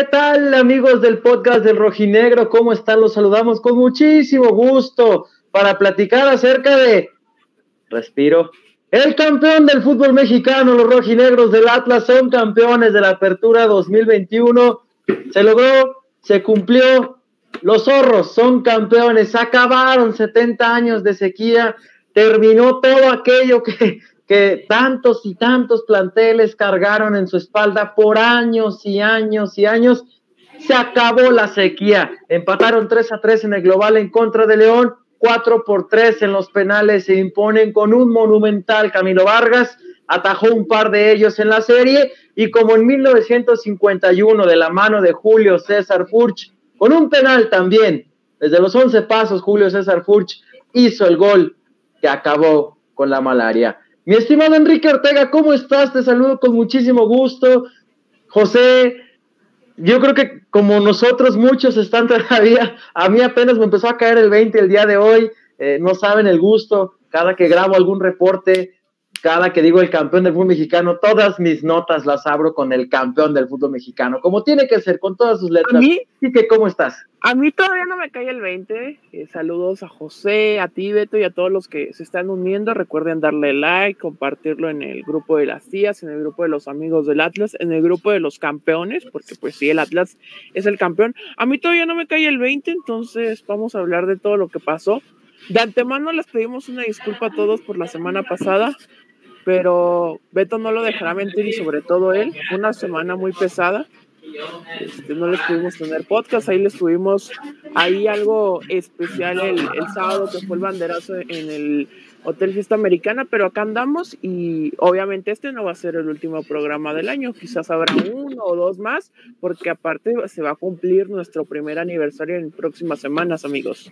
¿qué tal amigos del podcast del Rojinegro? ¿Cómo están? Los saludamos con muchísimo gusto para platicar acerca de... Respiro. El campeón del fútbol mexicano, los rojinegros del Atlas son campeones de la Apertura 2021. Se logró, se cumplió. Los zorros son campeones. Acabaron 70 años de sequía. Terminó todo aquello que que tantos y tantos planteles cargaron en su espalda por años y años y años. Se acabó la sequía. Empataron 3 a 3 en el global en contra de León, 4 por 3 en los penales se imponen con un monumental Camilo Vargas. Atajó un par de ellos en la serie y como en 1951 de la mano de Julio César Furch, con un penal también, desde los 11 pasos Julio César Furch hizo el gol que acabó con la malaria. Mi estimado Enrique Ortega, ¿cómo estás? Te saludo con muchísimo gusto. José, yo creo que como nosotros muchos están todavía, a mí apenas me empezó a caer el 20 el día de hoy, eh, no saben el gusto, cada que grabo algún reporte, cada que digo el campeón del fútbol mexicano, todas mis notas las abro con el campeón del fútbol mexicano, como tiene que ser, con todas sus letras. ¿Y que cómo estás? A mí todavía no me cae el 20. Eh, saludos a José, a ti, Beto y a todos los que se están uniendo. Recuerden darle like, compartirlo en el grupo de las tías, en el grupo de los amigos del Atlas, en el grupo de los campeones, porque pues sí, el Atlas es el campeón. A mí todavía no me cae el 20, entonces vamos a hablar de todo lo que pasó. De antemano les pedimos una disculpa a todos por la semana pasada pero Beto no lo dejará mentir y sobre todo él, una semana muy pesada. Este, no les pudimos tener podcast, ahí les tuvimos ahí algo especial el, el, sábado que fue el banderazo en el Hotel Fiesta Americana, pero acá andamos y obviamente este no va a ser el último programa del año, quizás habrá uno o dos más, porque aparte se va a cumplir nuestro primer aniversario en próximas semanas, amigos.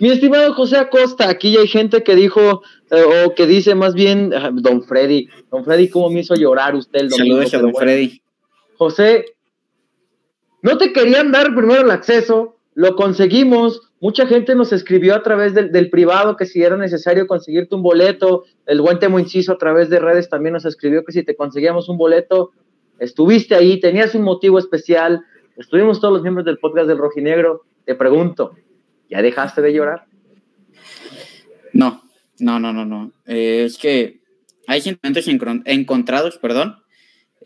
Mi estimado José Acosta, aquí ya hay gente que dijo, eh, o que dice más bien, ah, don Freddy, don Freddy, ¿cómo me hizo llorar usted el domingo? Saludos a don Freddy. José, no te querían dar primero el acceso, lo conseguimos, mucha gente nos escribió a través del, privado que si era necesario conseguirte un boleto, el buen Temo Inciso a través de redes también nos escribió que si te conseguíamos un boleto, estuviste ahí, tenías un motivo especial, estuvimos todos los miembros del podcast del Rojinegro, te pregunto, ¿Ya dejaste de llorar? No, no, no, no, no. Eh, es que hay sentimientos encontrados, perdón,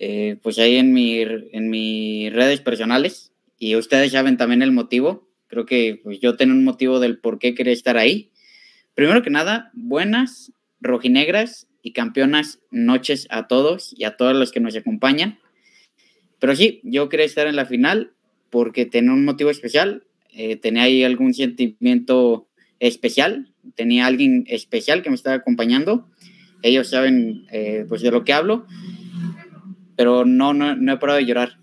eh, pues ahí en, mi, en mis redes personales y ustedes saben también el motivo. Creo que pues, yo tengo un motivo del por qué quería estar ahí. Primero que nada, buenas, rojinegras y campeonas noches a todos y a todos los que nos acompañan. Pero sí, yo quería estar en la final porque tenía un motivo especial. Eh, tenía ahí algún sentimiento especial, tenía alguien especial que me estaba acompañando. Ellos saben eh, pues de lo que hablo, pero no, no, no he parado de llorar.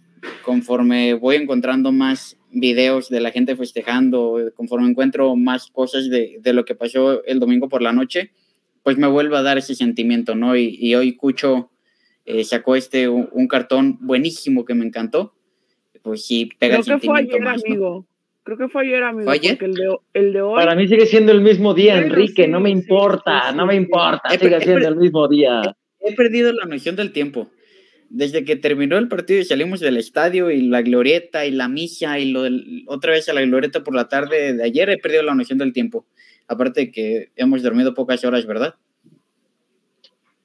Conforme voy encontrando más videos de la gente festejando, conforme encuentro más cosas de, de lo que pasó el domingo por la noche, pues me vuelve a dar ese sentimiento, ¿no? Y, y hoy Cucho eh, sacó este, un, un, cartón buenísimo que me encantó. Pues sí, pega Creo el que fue ayer, más, ¿no? amigo. Creo que fue ayer, amigo. ¿Fue ayer? Porque el de, el de hoy. Para mí sigue siendo el mismo día, Enrique, sí, no me sí, importa, sí, no sí, me sí. importa, sigue siendo el mismo día. He perdido la noción del tiempo. Desde que terminó el partido y salimos del estadio y la glorieta y la misa y lo del- otra vez a la glorieta por la tarde de ayer, he perdido la noción del tiempo. Aparte de que hemos dormido pocas horas, ¿verdad?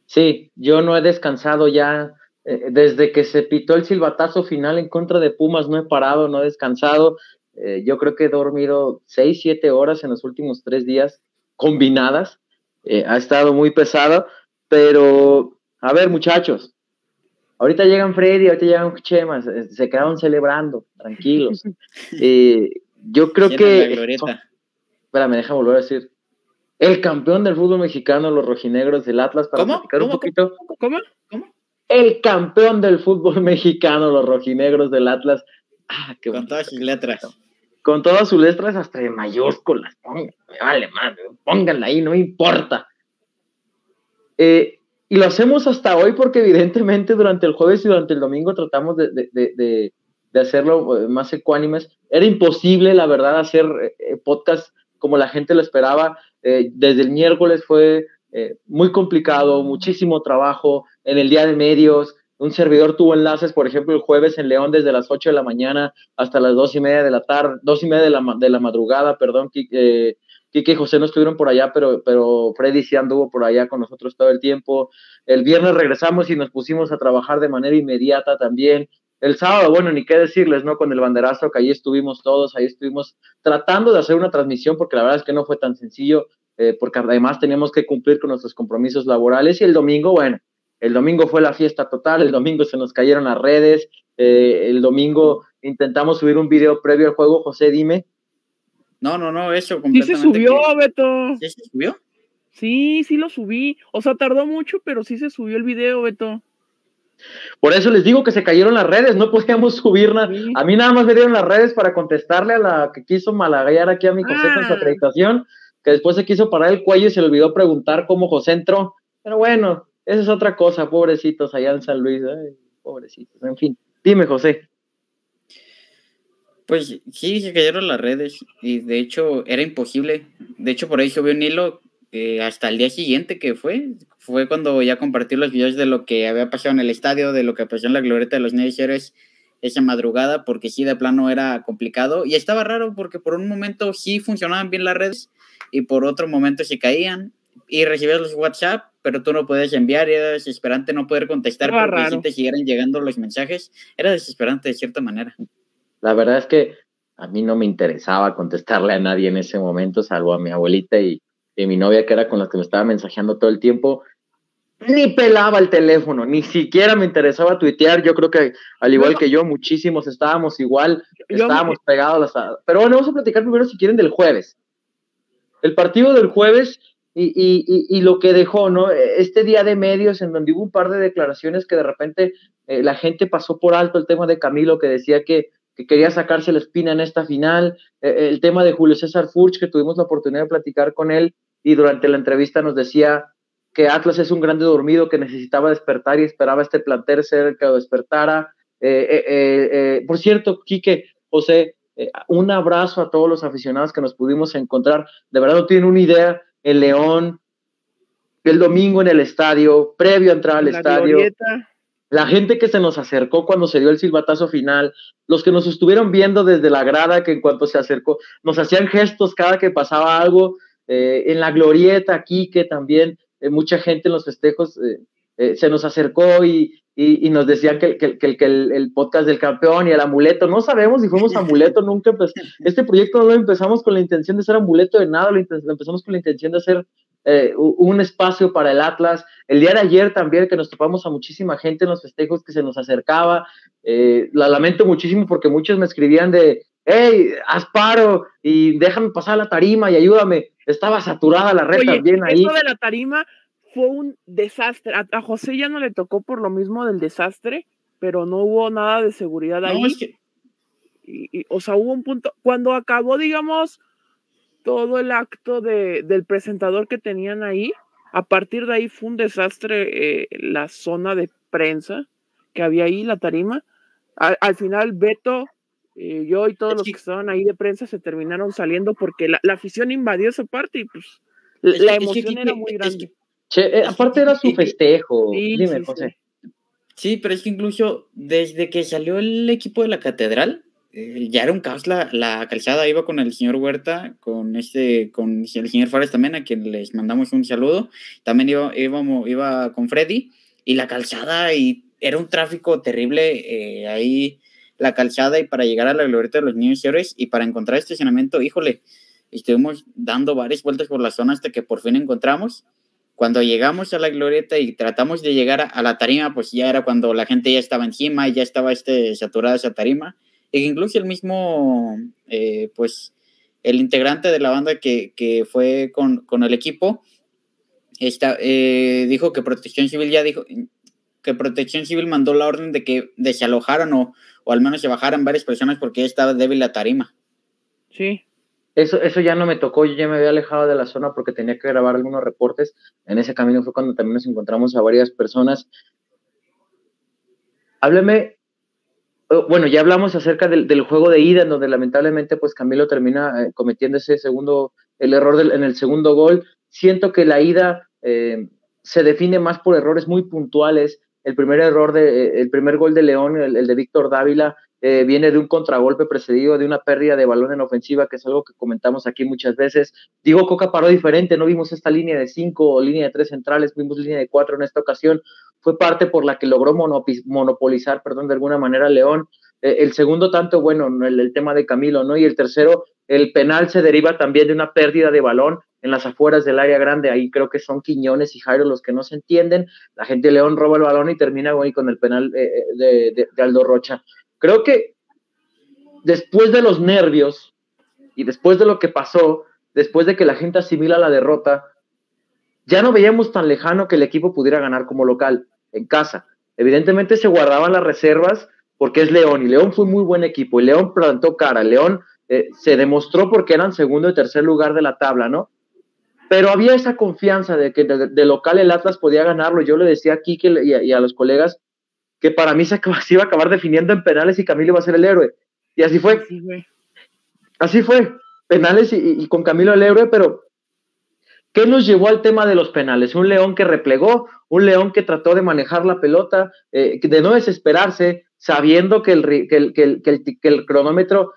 Sí, yo no he descansado ya eh, desde que se pitó el silbatazo final en contra de Pumas, no he parado, no he descansado. Eh, yo creo que he dormido seis, siete horas en los últimos tres días combinadas. Eh, ha estado muy pesado, pero a ver, muchachos, ahorita llegan Freddy, ahorita llegan Chema, se, se quedaron celebrando, tranquilos. Eh, yo creo que. la glorieta. Espérame, deja volver a decir. El campeón del fútbol mexicano, los rojinegros del Atlas, para ¿Cómo? platicar un ¿Cómo? poquito. ¿Cómo? El campeón del fútbol mexicano, los rojinegros del Atlas. Ah, qué Con bonito. todas sus letras. Con todas sus letras, hasta de mayúsculas. Pónganla, me vale madre, pónganla ahí, no importa. Eh, y lo hacemos hasta hoy porque evidentemente durante el jueves y durante el domingo tratamos de, de, de, de, hacerlo eh, más ecuánimes. Era imposible, la verdad, hacer eh, podcast como la gente lo esperaba. Eh, desde el miércoles fue eh, muy complicado, muchísimo trabajo en el día de medios. un servidor tuvo enlaces, por ejemplo, el jueves en León desde las 8 de la mañana hasta las dos y media de la tarde, dos y media de la, de la madrugada, perdón, eh, Kike y José no estuvieron por allá, pero, pero Freddy sí anduvo por allá con nosotros todo el tiempo. El viernes regresamos y nos pusimos a trabajar de manera inmediata también. El sábado, bueno, ni qué decirles, ¿no? Con el banderazo, que ahí estuvimos todos, ahí estuvimos tratando de hacer una transmisión, porque la verdad es que no fue tan sencillo, eh, porque además teníamos que cumplir con nuestros compromisos laborales. Y el domingo, bueno, el domingo fue la fiesta total, el domingo se nos cayeron las redes, eh, el domingo intentamos subir un video previo al juego, José, dime, no, no, no, eso completamente. Sí se subió, Beto. ¿Sí se subió? Sí, sí lo subí. O sea, tardó mucho, pero sí se subió el video, Beto. Por eso les digo que se cayeron las redes, no podíamos subir nada. A mí nada más me dieron las redes para contestarle a la que quiso malagallar aquí a mi José con su ah. acreditación, que después se quiso parar el cuello y se le olvidó preguntar cómo José entró. Pero bueno, esa es otra cosa, pobrecitos allá en San Luis, pobrecitos. En fin, dime, José. Pues sí, se cayeron las redes y de hecho era imposible. De hecho, por ahí subió un hilo eh, hasta el día siguiente que fue. Fue cuando ya compartí los videos de lo que había pasado en el estadio, de lo que pasó en la glorieta de los Héroes esa madrugada, porque sí, de plano era complicado. Y estaba raro porque por un momento sí funcionaban bien las redes y por otro momento se caían y recibías los WhatsApp, pero tú no podías enviar y era desesperante no poder contestar porque si te siguieran llegando los mensajes. Era desesperante de cierta manera. La verdad es que a mí no me interesaba contestarle a nadie en ese momento, salvo a mi abuelita y, mi novia, que era con la que me estaba mensajeando todo el tiempo. Ni pelaba el teléfono, ni siquiera me interesaba tuitear. Yo creo que, al igual que yo, muchísimos estábamos igual, estábamos pegados. Pero bueno, vamos a platicar primero, si quieren, del jueves. El partido del jueves y, lo que dejó, ¿no? Este día de medios en donde hubo un par de declaraciones que de repente eh, la gente pasó por alto el tema de Camilo, que decía que que quería sacarse la espina en esta final, eh, el tema de Julio César Furch, que tuvimos la oportunidad de platicar con él y durante la entrevista nos decía que Atlas es un grande dormido que necesitaba despertar y esperaba este plantel ser que lo despertara. Eh, eh, por cierto, Quique, José, un abrazo a todos los aficionados que nos pudimos encontrar. De verdad no tienen una idea, el León, el domingo en el estadio, previo a entrar al estadio la gente que se nos acercó cuando se dio el silbatazo final, los que nos estuvieron viendo desde la grada, que en cuanto se acercó, nos hacían gestos cada que pasaba algo, eh, en la glorieta aquí, que también eh, mucha gente en los festejos eh, se nos acercó y, nos decían que, el, podcast del campeón y el amuleto, no sabemos si fuimos amuleto nunca, pues este proyecto no lo empezamos con la intención de ser amuleto de nada, lo empezamos con la intención de hacer eh, un espacio para el Atlas. El día de ayer también que nos topamos a muchísima gente en los festejos que se nos acercaba. Eh, la lamento muchísimo porque muchos me escribían de, hey, asparo y déjame pasar la tarima y ayúdame. Estaba saturada la red también ahí. Eso de la tarima fue un desastre. A, José ya no le tocó por lo mismo del desastre, pero no hubo nada de seguridad ahí. o sea, hubo un punto, cuando acabó, digamos, todo el acto de, del presentador que tenían ahí. A partir de ahí fue un desastre eh, la zona de prensa que había ahí, la tarima. Al, final, Beto, eh, yo y todos los que estaban ahí de prensa se terminaron saliendo porque la, afición invadió esa parte y pues la emoción era muy grande. Eh, aparte era su festejo. Dime, José. Sí, pero es que incluso desde que salió el equipo de la catedral, eh, ya era un caos la, la, calzada, iba con el señor Huerta, con este, con el señor Fares también, a quien les mandamos un saludo, también iba, iba con Freddy, y la calzada, y era un tráfico terrible eh, ahí, la calzada, y para llegar a la glorieta de los niños héroes, y para encontrar estacionamiento, híjole, estuvimos dando varias vueltas por la zona hasta que por fin encontramos. Cuando llegamos a la glorieta y tratamos de llegar a, la tarima, pues ya era cuando la gente ya estaba encima y ya estaba este, saturada esa tarima e incluso el mismo, eh, pues, el integrante de la banda que, que fue con, con, el equipo, está, eh, dijo que Protección Civil ya dijo que Protección Civil mandó la orden de que desalojaran o, o al menos se bajaran varias personas porque ya estaba débil la tarima. Sí. Eso, eso ya no me tocó, yo ya me había alejado de la zona porque tenía que grabar algunos reportes. En ese camino fue cuando también nos encontramos a varias personas. Hábleme bueno, ya hablamos acerca del, juego de ida, en donde lamentablemente pues Camilo termina eh, cometiendo ese segundo, el error en el segundo gol. Siento que la ida eh, se define más por errores muy puntuales el primer error de, el primer gol de León, el, de Víctor Dávila, eh, viene de un contragolpe precedido de una pérdida de balón en ofensiva, que es algo que comentamos aquí muchas veces. Digo, Coca paró diferente, no vimos esta línea de cinco o línea de tres centrales, vimos línea de cuatro en esta ocasión. Fue parte por la que logró monopolizar, perdón, de alguna manera León. Eh, el segundo tanto, bueno, el, el, tema de Camilo, ¿no? Y el tercero, el penal se deriva también de una pérdida de balón en las afueras del área grande. Ahí creo que son Quiñones y Jairo los que no se entienden. La gente de León roba el balón y termina con el penal eh, eh, de, Aldo Rocha. Creo que después de los nervios y después de lo que pasó, después de que la gente asimila la derrota, ya no veíamos tan lejano que el equipo pudiera ganar como local, en casa. Evidentemente se guardaban las reservas porque es León y León fue muy buen equipo y León plantó cara. León eh, se demostró porque eran segundo y tercer lugar de la tabla, ¿no? pero había esa confianza de que de, local el Atlas podía ganarlo. Yo le decía a Kike y, a, los colegas que para mí se, iba a acabar definiendo en penales y Camilo iba a ser el héroe. Y así fue. Así fue. Penales y, con Camilo el héroe, pero ¿qué nos llevó al tema de los penales? Un León que replegó, un León que trató de manejar la pelota, eh, de no desesperarse, sabiendo que el, que el cronómetro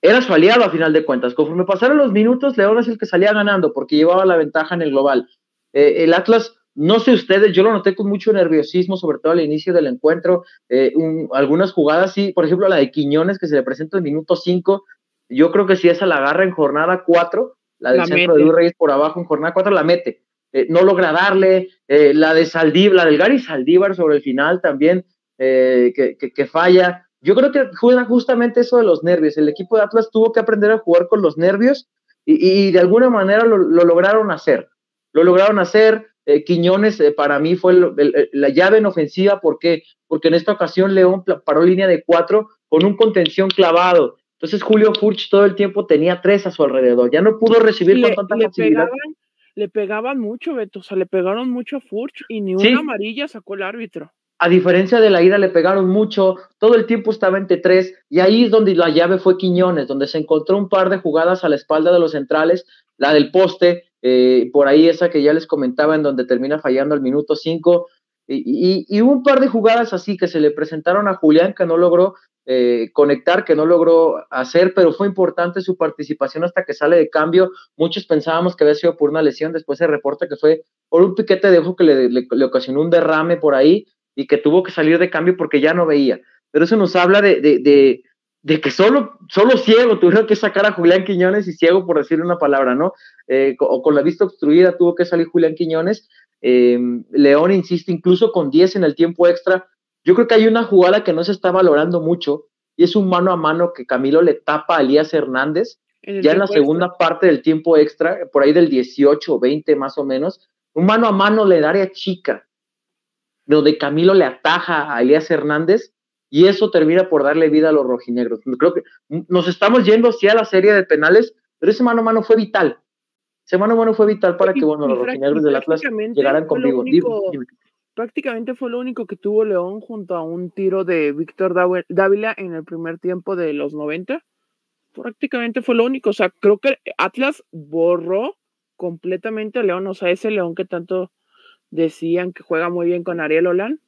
era su aliado a final de cuentas. Conforme pasaron los minutos, León es el que salía ganando porque llevaba la ventaja en el global. Eh, el Atlas, no sé ustedes, yo lo noté con mucho nerviosismo, sobre todo al inicio del encuentro. Eh, algunas jugadas, sí, por ejemplo, la de Quiñones que se le presenta en minuto 5. Yo creo que si esa la agarra en jornada 4, la del centro de Reyes por abajo en jornada 4 la mete. Eh, no logra darle, la de Saldívar, la del Gary Saldívar sobre el final también, que, que falla yo creo que juega justamente eso de los nervios. El equipo de Atlas tuvo que aprender a jugar con los nervios y, de alguna manera lo, lograron hacer. Lo lograron hacer. Eh, Quiñones eh, para mí fue la llave en ofensiva. ¿Por qué? Porque en esta ocasión León paró línea de cuatro con un contención clavado. Entonces Julio Furch todo el tiempo tenía tres a su alrededor. Ya no pudo recibir con tanta facilidad. le pegaban mucho, Beto. O sea, le pegaron mucho a Furch y ni una amarilla sacó el árbitro a diferencia de la ida le pegaron mucho, todo el tiempo estaba entre tres, y ahí es donde la llave fue Quiñones, donde se encontró un par de jugadas a la espalda de los centrales, la del poste, eh, por ahí esa que ya les comentaba, en donde termina fallando al minuto cinco, y, y, un par de jugadas así que se le presentaron a Julián que no logró eh, conectar, que no logró hacer, pero fue importante su participación hasta que sale de cambio. Muchos pensábamos que había sido por una lesión, después se reporta que fue por un piquete de ojo que le, le ocasionó un derrame por ahí, y que tuvo que salir de cambio porque ya no veía. Pero eso nos habla de, que solo, solo ciego tuvieron que sacar a Julián Quiñones y ciego por decir una palabra, ¿no? Eh, o con la vista obstruida tuvo que salir Julián Quiñones. Em, León insiste incluso con 10 en el tiempo extra. Yo creo que hay una jugada que no se está valorando mucho y es un mano a mano que Camilo le tapa a Elías Hernández ya en la segunda parte del tiempo extra, por ahí del 18 o 20 más o menos. Un mano a mano le da área chica donde Camilo le ataja a Elías Hernández y eso termina por darle vida a los rojinegros. Creo que nos estamos yendo sí a la serie de penales, pero ese mano a mano fue vital. Ese mano a mano fue vital para que bueno, los rojinegros del Atlas llegaran conmigo. prácticamente fue lo único que tuvo León junto a un tiro de Víctor Dávila en el primer tiempo de los 90. Prácticamente fue lo único. O sea, creo que Atlas borró completamente a León. O sea, ese León que tanto decían que juega muy bien con Ariel Olan.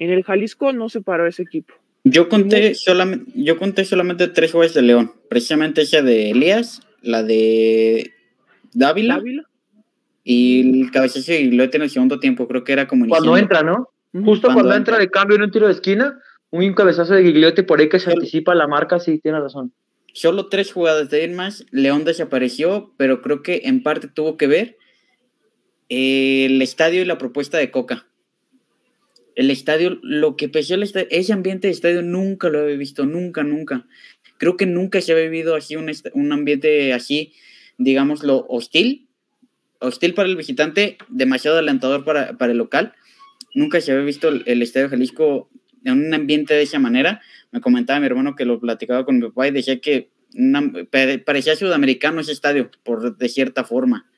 En el Jalisco no se paró ese equipo. Yo conté, solamente, yo conté solamente tres jugadores de León, precisamente esa de Elías, la de Dávila, y el cabezazo y lo en el segundo tiempo, creo que era como Cuando entra, ¿no? Justo cuando, entra. de cambio en un tiro de esquina, un cabezazo de Gigliotti por ahí que se anticipa la marca, sí, tiene razón. Solo tres jugadas de más, León desapareció, pero creo que en parte tuvo que ver el estadio y la propuesta de Coca. El estadio, lo que pesó el estadio, ese ambiente de estadio nunca lo había visto, nunca, nunca. Creo que nunca se había vivido así un, un ambiente así, digámoslo, hostil, hostil para el visitante, demasiado alentador para, para el local. Nunca se había visto el, Estadio Jalisco en un ambiente de esa manera. Me comentaba mi hermano que lo platicaba con mi papá y decía que parecía sudamericano ese estadio, por de cierta forma.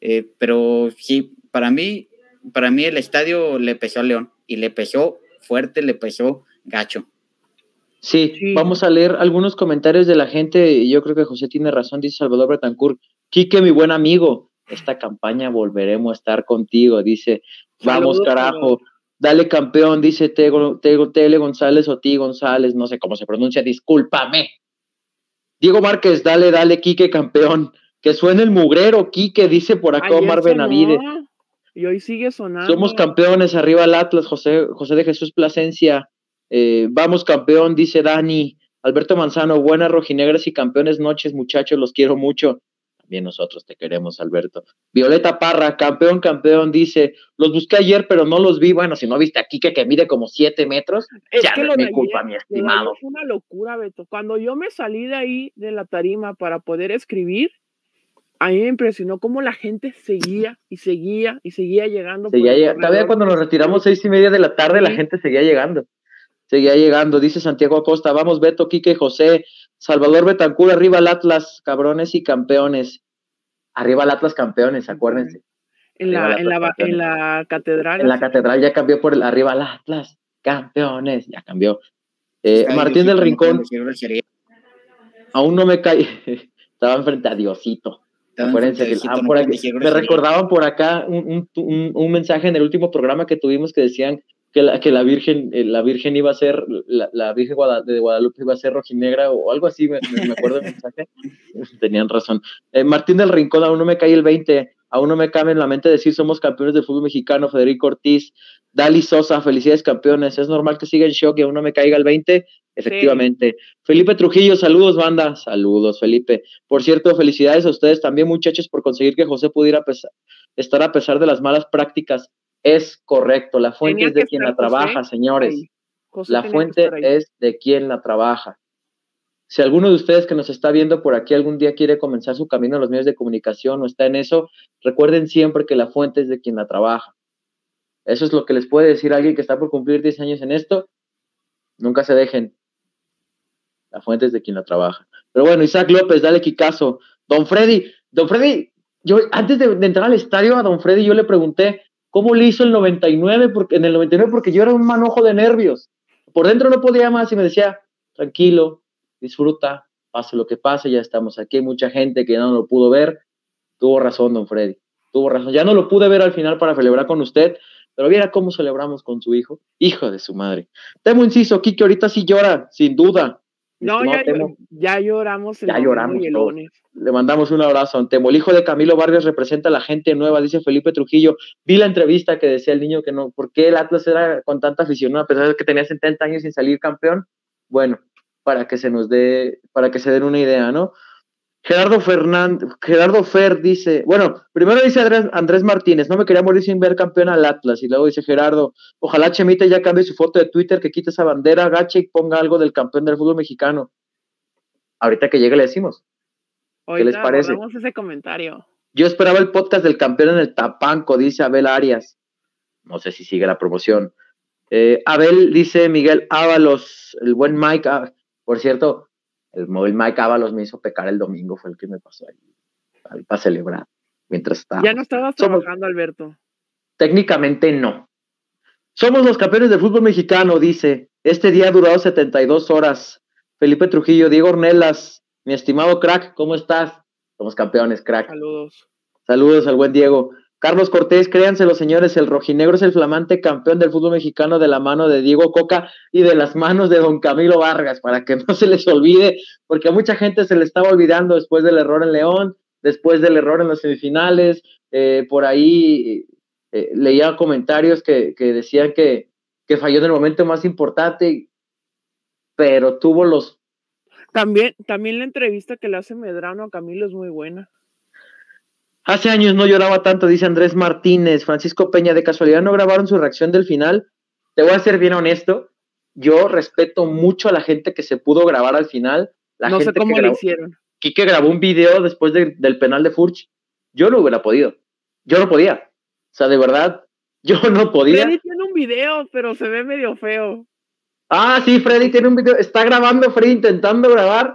Eh, pero sí, para mí, para mí el estadio le pesó a León y le pesó fuerte, le pesó gacho. Sí, vamos a leer algunos comentarios de la gente. Yo creo que José tiene razón, dice Salvador Betancourt. Quique, mi buen amigo, esta campaña volveremos a estar contigo, dice. Vamos, carajo. Dale campeón, dice Tego, Tego, Tele González o Ti González, no sé cómo se pronuncia, discúlpame. Diego Márquez, dale, dale, Quique campeón. Que suene el mugrero, Quique, dice por acá Omar Benavides. Y hoy sigue sonando. Somos campeones, arriba el Atlas, José, José de Jesús Plasencia. Eh, vamos campeón, dice Dani. Alberto Manzano, buenas rojinegras y campeones noches, muchachos, los quiero mucho. También nosotros te queremos, Alberto. Violeta Parra, campeón, campeón, dice, los busqué ayer, pero no los vi. Bueno, si no viste aquí que, que mide como siete metros, es ya que no es mi culpa, ayer- mi estimado. fue una locura, Beto. Cuando yo me salí de ahí, de la tarima, para poder escribir, a mí me impresionó cómo la gente seguía y seguía y seguía llegando. Seguía lleg- Todavía cuando nos retiramos seis y media de la tarde, la gente seguía llegando. Seguía llegando, dice Santiago Acosta. Vamos, Beto, Quique, José, Salvador Betancur, arriba el Atlas, cabrones y campeones. Arriba el Atlas, campeones, acuérdense. En la, en la, en la catedral. En la catedral ya cambió por el arriba el Atlas, campeones, ya cambió. Eh, Martín del Rincón, aún no me cae. Estaba enfrente a Diosito. Acuérdense que ah, por aquí- me recordaban por acá un, un- un- mensaje en el último programa que tuvimos que decían que la, que la Virgen, eh, la Virgen iba a ser, la, la Virgen Guada- de Guadalupe iba a ser rojinegra o algo así, me acuerdo del mensaje. Tenían razón. Eh, Martín del Rincón, aún no me cae el 20, aún no me cabe en la mente decir somos campeones del fútbol mexicano, Federico Ortiz, Dali Sosa, felicidades campeones, es normal que siga en shock y aún no me caiga el 20, efectivamente. Felipe Trujillo, saludos banda, saludos Felipe. Por cierto, felicidades a ustedes también muchachos por conseguir que José pudiera pesa- estar a pesar de las malas prácticas. Es correcto, la fuente Tenía es de quien la José trabaja, señores. José La fuente es de quien la trabaja. Si alguno de ustedes que nos está viendo por aquí algún día quiere comenzar su camino en los medios de comunicación o está en eso, recuerden siempre que la fuente es de quien la trabaja. Eso es lo que les puede decir alguien que está por cumplir 10 años en esto. Nunca se dejen. La fuente es de quien la trabaja. Pero bueno, Isaac López, dale Kikazo. Don Freddy, Don Freddy, yo antes de, entrar al estadio a Don Freddy, yo le pregunté cómo le hizo el 99, porque, en el 99, porque yo era un manojo de nervios. Por dentro no podía más y me decía, tranquilo, disfruta, pase lo que pase, ya estamos aquí. Hay mucha gente que ya no lo pudo ver. Tuvo razón, don Freddy. Tuvo razón. Ya no lo pude ver al final para celebrar con usted, pero viera cómo celebramos con su hijo. Hijo de su madre. Temo inciso, Kike ahorita sí llora, sin duda. No, ya, Temo, ya lloramos. el Ya lloramos y el le mandamos un abrazo a Temo. El hijo de Camilo Vargas representa a la gente nueva, dice Felipe Trujillo. Vi la entrevista que decía el niño que no, ¿por qué el Atlas era con tanta afición, a pesar de que tenía 70 años sin salir campeón? Bueno, para que se nos dé, para que se den una idea, ¿no? Gerardo Fernández, Gerardo Fer dice, bueno, primero dice Andrés, Andrés Martínez, no me quería morir sin ver campeón al Atlas, y luego dice Gerardo, ojalá Chemita ya cambie su foto de Twitter, que quite esa bandera, agache y ponga algo del campeón del fútbol mexicano. Ahorita que llegue le decimos. Ahorita les parece? ese comentario. Yo esperaba el podcast del campeón en el Tapanco, dice Abel Arias. No sé si sigue la promoción. Eh, Abel dice Miguel Ábalos, el buen Mike. Por cierto, el móvil Mike Ábalos me hizo pecar el domingo, fue el que me pasó ahí, ahí para celebrar. Mientras estaba. Ya no estabas Somos- trabajando, Alberto. Técnicamente no. Somos los campeones del fútbol mexicano, dice. Este día ha durado 72 horas. Felipe Trujillo, Diego Ornelas, mi estimado crack, ¿cómo estás? Somos campeones, crack. Saludos. Saludos al buen Diego. Carlos Cortés, créanselo, señores, el rojinegro es el flamante campeón del fútbol mexicano de la mano de Diego Coca y de las manos de don Camilo Vargas, para que no se les olvide, porque a mucha gente se le estaba olvidando después del error en León, después del error en las semifinales, eh, por ahí eh, leía comentarios que, que decían que, que falló en el momento más importante, pero tuvo los También, también la entrevista que le hace Medrano a Camilo es muy buena. Hace años no lloraba tanto, dice Andrés Martínez. Francisco Peña, de casualidad no grabaron su reacción del final. Te voy a ser bien honesto. Yo respeto mucho a la gente que se pudo grabar al final. La no sé gente cómo que lo grabó, hicieron. Quique grabó un video después de- del penal de Furch. Yo no hubiera podido. Yo no podía. O sea, de verdad, yo no podía. Freddy tiene un video, pero se ve medio feo. Ah, sí, Freddy tiene un video. Está grabando Freddy intentando grabar.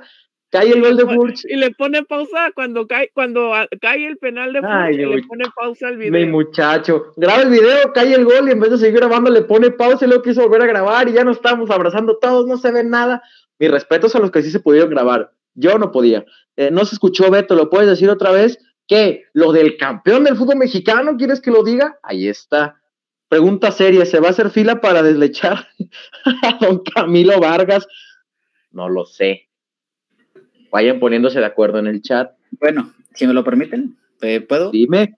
Cae el gol de Furch. Y le pone pausa cuando cae, cuando cae el penal de Furch, y le pone pausa al Mi video. muchacho. Graba el video, cae el gol y en vez de seguir grabando le pone pausa y luego quiso volver a grabar y ya no estamos abrazando todos, no se ve nada. Mis respetos a los que sí se pudieron grabar. Yo no podía. Eh, no se escuchó, Beto, ¿lo puedes decir otra vez? ¿Qué? ¿Lo del campeón del fútbol mexicano? ¿Quieres que lo diga? Ahí está. pregunta seria, ¿se va a hacer fila para deslechar a don Camilo Vargas? No lo sé. Vayan poniéndose de acuerdo en el chat. Bueno, si me lo permiten, eh, ¿puedo? Dime.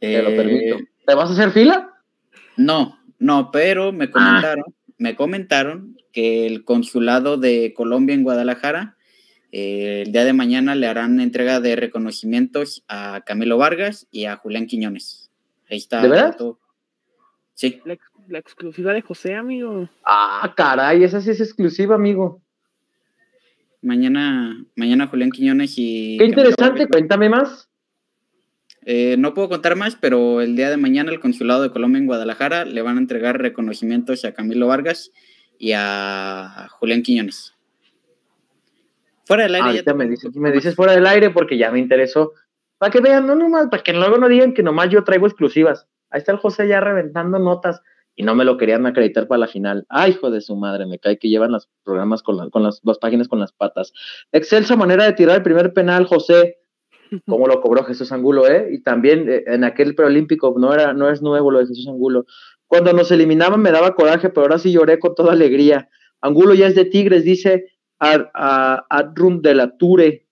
Te lo permito. Eh, ¿Te vas a hacer fila? No, no, pero me ah. comentaron, me comentaron que el consulado de Colombia en Guadalajara eh, el día de mañana le harán entrega de reconocimientos a Camilo Vargas y a Julián Quiñones. Ahí está. ¿De verdad? Sí. La, exclusiva de José, amigo. Ah, caray, esa sí es exclusiva, amigo. Mañana, mañana Julián Quiñones y. Qué interesante, cuéntame más. Eh, no puedo contar más, pero el día de mañana el Consulado de Colombia en Guadalajara le van a entregar reconocimientos a Camilo Vargas y a Julián Quiñones. Fuera del aire. ya me, dices, me dices fuera del aire porque ya me interesó. Para que vean, no nomás, para que luego no digan que nomás yo traigo exclusivas. Ahí está el José ya reventando notas y no me lo querían acreditar para la final. Ay, hijo de su madre, me cae que llevan los programas con, con las, páginas con las patas. Excelsa manera de tirar el primer penal, José. ¿Cómo lo cobró Jesús Angulo, eh? Y también eh, en aquel preolímpico, no, era, no es nuevo lo de Jesús Angulo. Cuando nos eliminaban me daba coraje, pero ahora sí lloré con toda alegría. Angulo ya es de Tigres, dice a, Adrum de la Ture.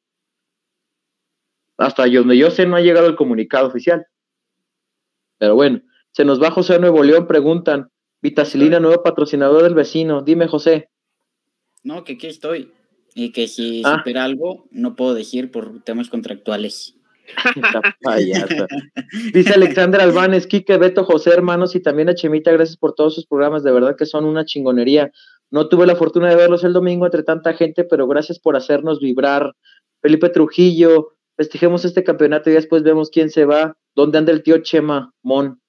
Hasta donde yo sé no ha llegado el comunicado oficial. Pero bueno, se nos va José Nuevo León, preguntan. Vitacilina, nuevo patrocinador del vecino. Dime, José. No, que aquí estoy. Y que si ah. supera algo, no puedo decir por temas contractuales. Dice Alexander Albanes, Quique, Beto, José, hermanos, y también a Chemita, gracias por todos sus programas, de verdad que son una chingonería. No tuve la fortuna de verlos el domingo entre tanta gente, pero gracias por hacernos vibrar. Felipe Trujillo, festejemos este campeonato y después vemos quién se va. ¿Dónde anda el tío Chema Mon?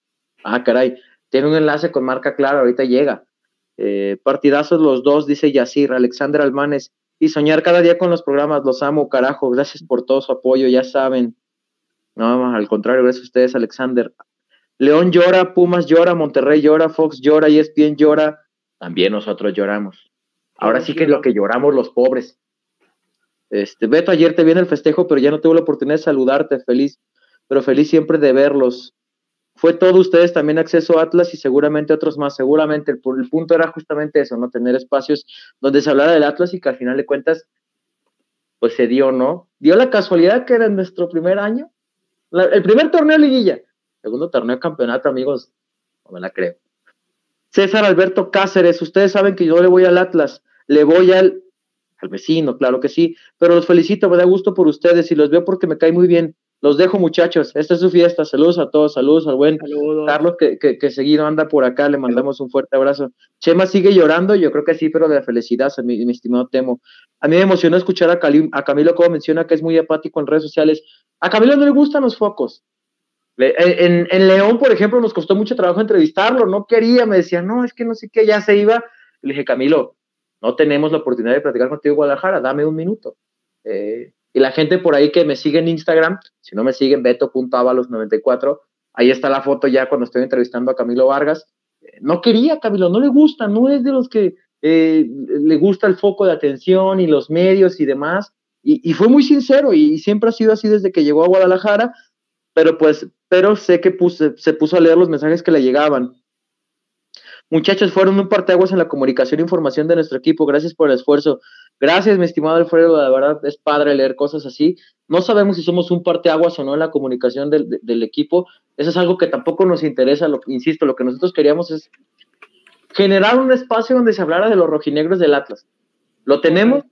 Ah, caray, tiene un enlace con marca clara, ahorita llega. Eh, partidazos los dos, dice Yacir, Alexander Almanes. Y soñar cada día con los programas, los amo, carajo. Gracias por todo su apoyo, ya saben. No, al contrario, gracias a ustedes, Alexander. León llora, Pumas llora, Monterrey llora, Fox llora, ESPN llora, también nosotros lloramos. Ahora sí que es lo que lloramos los pobres. Este, Beto, ayer te vi en el festejo, pero ya no tuve la oportunidad de saludarte, feliz, pero feliz siempre de verlos. Fue todo ustedes también acceso a Atlas y seguramente otros más. Seguramente el, punto era justamente eso, ¿no? Tener espacios donde se hablara del Atlas y que al final de cuentas, pues se dio, ¿no? Dio la casualidad que era en nuestro primer año, el primer torneo liguilla, segundo torneo campeonato, amigos, no me la creo. César Alberto Cáceres, ustedes saben que yo le voy al Atlas, le voy al, al vecino, claro que sí, pero los felicito, me da gusto por ustedes y los veo porque me cae muy bien. Los dejo, muchachos. Esta es su fiesta. Saludos a todos. Saludos al buen Carlos, que, que, seguido anda por acá. Le mandamos un fuerte abrazo. Chema sigue llorando. Yo creo que sí, pero de felicidad, mi, mi estimado Temo. A mí me emocionó escuchar a, a Camilo como menciona que es muy apático en redes sociales. A Camilo no le gustan los focos. En, en, León, por ejemplo, nos costó mucho trabajo entrevistarlo, no quería, me decía, no, es que no sé qué, ya se iba. Le dije, Camilo, no tenemos la oportunidad de platicar contigo en Guadalajara, dame un minuto. Eh, y la gente por ahí que me sigue en Instagram, si no me siguen, beto.avalos94, ahí está la foto ya cuando estoy entrevistando a Camilo Vargas. No quería, Camilo, no le gusta, no es de los que eh, le gusta el foco de atención y los medios y demás. Y, y, fue muy sincero y siempre ha sido así desde que llegó a Guadalajara pero pues, pero sé que se puso a leer los mensajes que le llegaban. Muchachos, fueron un parteaguas en la comunicación e información de nuestro equipo. Gracias por el esfuerzo. Gracias, mi estimado Alfredo. La verdad es padre leer cosas así. No sabemos si somos un parteaguas o no en la comunicación del, equipo. Eso es algo que tampoco nos interesa. Lo, insisto, lo que nosotros queríamos es generar un espacio donde se hablara de los rojinegros del Atlas. Lo tenemos,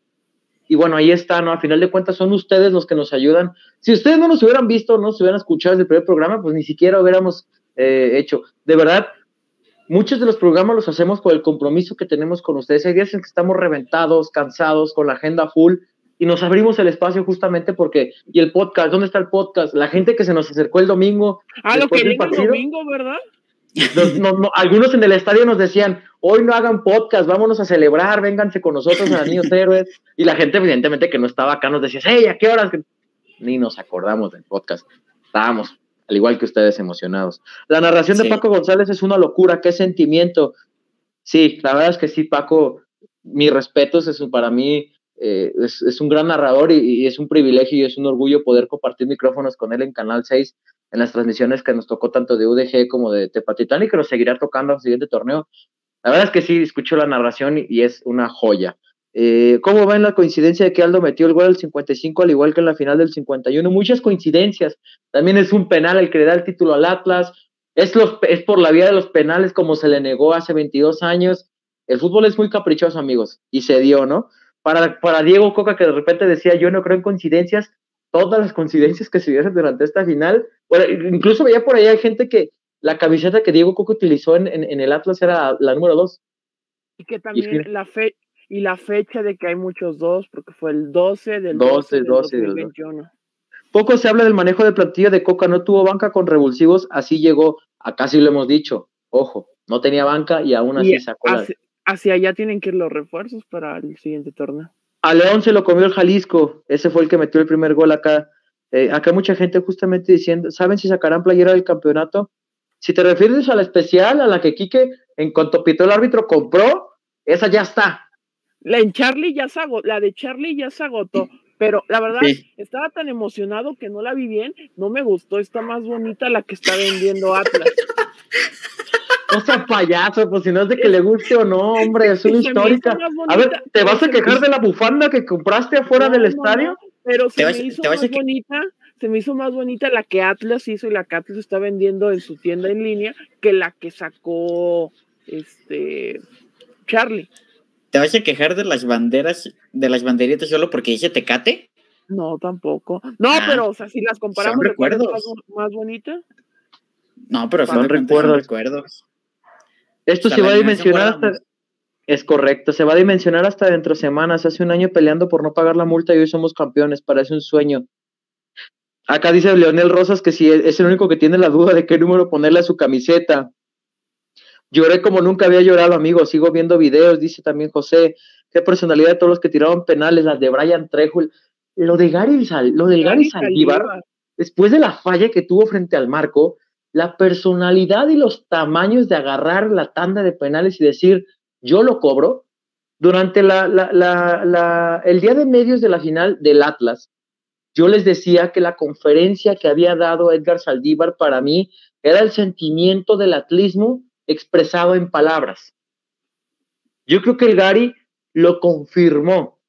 y bueno, ahí está, ¿no? A final de cuentas son ustedes los que nos ayudan. Si ustedes no nos hubieran visto, no se hubieran escuchado desde el primer programa, pues ni siquiera hubiéramos eh, hecho. De verdad, muchos de los programas los hacemos por el compromiso que tenemos con ustedes. Hay días en que estamos reventados, cansados, con la agenda full, y nos abrimos el espacio justamente porque, y el podcast, ¿dónde está el podcast? La gente que se nos acercó el domingo. Ah, lo que el domingo, ¿verdad? algunos en el estadio nos decían, hoy no hagan podcast, vámonos a celebrar, vénganse con nosotros a Niños Héroes. Y la gente, evidentemente, que no estaba acá, nos decía, hey, ¿a qué horas? Ni nos acordamos del podcast. Estábamos, al igual que ustedes, emocionados. La narración de Paco González es una locura, qué sentimiento. Sí, la verdad es que sí, Paco, mis respetos, es para mí eh, es, un gran narrador y, y, es un privilegio y es un orgullo poder compartir micrófonos con él en Canal 6 en las transmisiones que nos tocó tanto de UDG como de Tepatitán y que nos seguirá tocando al siguiente torneo. La verdad es que sí, escucho la narración y, es una joya. Eh, ¿Cómo va en la coincidencia de que Aldo metió el gol al 55 al igual que en la final del 51? Muchas coincidencias. También es un penal el que le da el título al Atlas. Es, los, es por la vía de los penales como se le negó hace 22 años. El fútbol es muy caprichoso, amigos, y se dio, ¿no? Para, para Diego Coca, que de repente decía, yo no creo en coincidencias, todas las coincidencias que se dieron durante esta final. incluso veía por ahí hay gente que la camiseta que Diego Coco utilizó en, en, el Atlas era la número dos. Y que también la fe y la fecha de que hay muchos dos, porque fue el 12 del 12, 12 del 2021. Poco se habla del manejo de plantilla de Coca, no tuvo banca con revulsivos, así llegó, acá sí lo hemos dicho, ojo, no tenía banca y aún así sacó hacia, hacia allá tienen que ir los refuerzos para el siguiente torneo. A León se lo comió el Jalisco, ese fue el que metió el primer gol acá. Eh, acá mucha gente justamente diciendo, ¿saben si sacarán playera del campeonato? Si te refieres a la especial, a la que Quique, en cuanto pitó el árbitro, compró, esa ya está. La en Charlie ya se agotó, la de Charlie ya se agotó, pero la verdad estaba tan emocionado que no la vi bien, no me gustó, está más bonita la que está vendiendo Atlas. No sea payaso, pues si no es de que le guste o no, hombre, es una histórica. A ver, ¿te vas a quejar de la bufanda que compraste afuera del estadio? pero se me hizo más bonita, se me hizo más bonita la que Atlas hizo y la que Atlas está vendiendo en su tienda en línea que la que sacó este Charlie. ¿Te vas a quejar de las banderas, de las banderitas solo porque dice Tecate? No, tampoco. No, ah, pero, o sea, si las comparamos, recuerdos más, más bonita? No, pero son recuerdos. Esto se va a dimensionar hasta. Es correcto, se va a dimensionar hasta dentro de semanas. Hace un año peleando por no pagar la multa y hoy somos campeones. Parece un sueño. Acá dice Leonel Rosas que si es el único que tiene la duda de qué número ponerle a su camiseta. Lloré como nunca había llorado, amigo. Sigo viendo videos, dice también José. Qué personalidad de todos los que tiraron penales, las de Brian Trejo. Lo de Gary, lo de Gary Saldívar, después de la falla que tuvo frente al marco, la personalidad y los tamaños de agarrar la tanda de penales y decir, yo lo cobro. Durante la, la, el día de medios de la final del Atlas, yo les decía que la conferencia que había dado Edgar Saldívar para mí era el sentimiento del atlismo expresado en palabras. Yo creo que el Gary lo confirmó.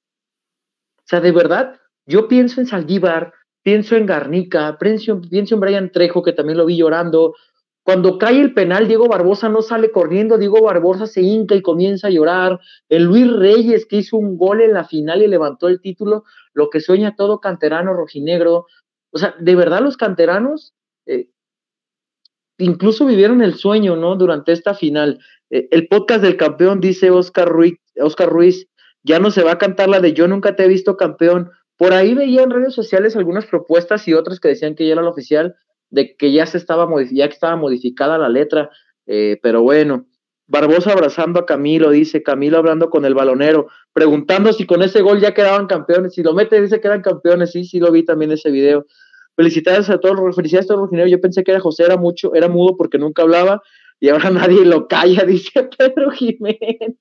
O sea, de verdad, yo pienso en Saldívar, pienso en Garnica, pienso, pienso en Brian Trejo, que también lo vi llorando. Cuando cae el penal, Diego Barbosa no sale corriendo, Diego Barbosa se hinca y comienza a llorar. El Luis Reyes, que hizo un gol en la final y levantó el título, lo que sueña todo canterano rojinegro. O sea, de verdad los canteranos eh, incluso vivieron el sueño, ¿no? Durante esta final. Eh, el podcast del campeón dice Oscar Ruiz, Oscar Ruiz, ya no se va a cantar la de yo nunca te he visto campeón, por ahí veía en redes sociales algunas propuestas y otras que decían que ya era la oficial, de que ya se estaba, ya estaba modificada la letra, eh, pero bueno. Barbosa abrazando a Camilo, dice Camilo hablando con el balonero, preguntando si con ese gol ya quedaban campeones. Si lo mete, dice que eran campeones. Sí, sí, lo vi también ese video. Felicidades a todos, felicidades a todos los Yo pensé que era José, era mucho, era mudo porque nunca hablaba y ahora nadie lo calla, dice Pedro Jiménez.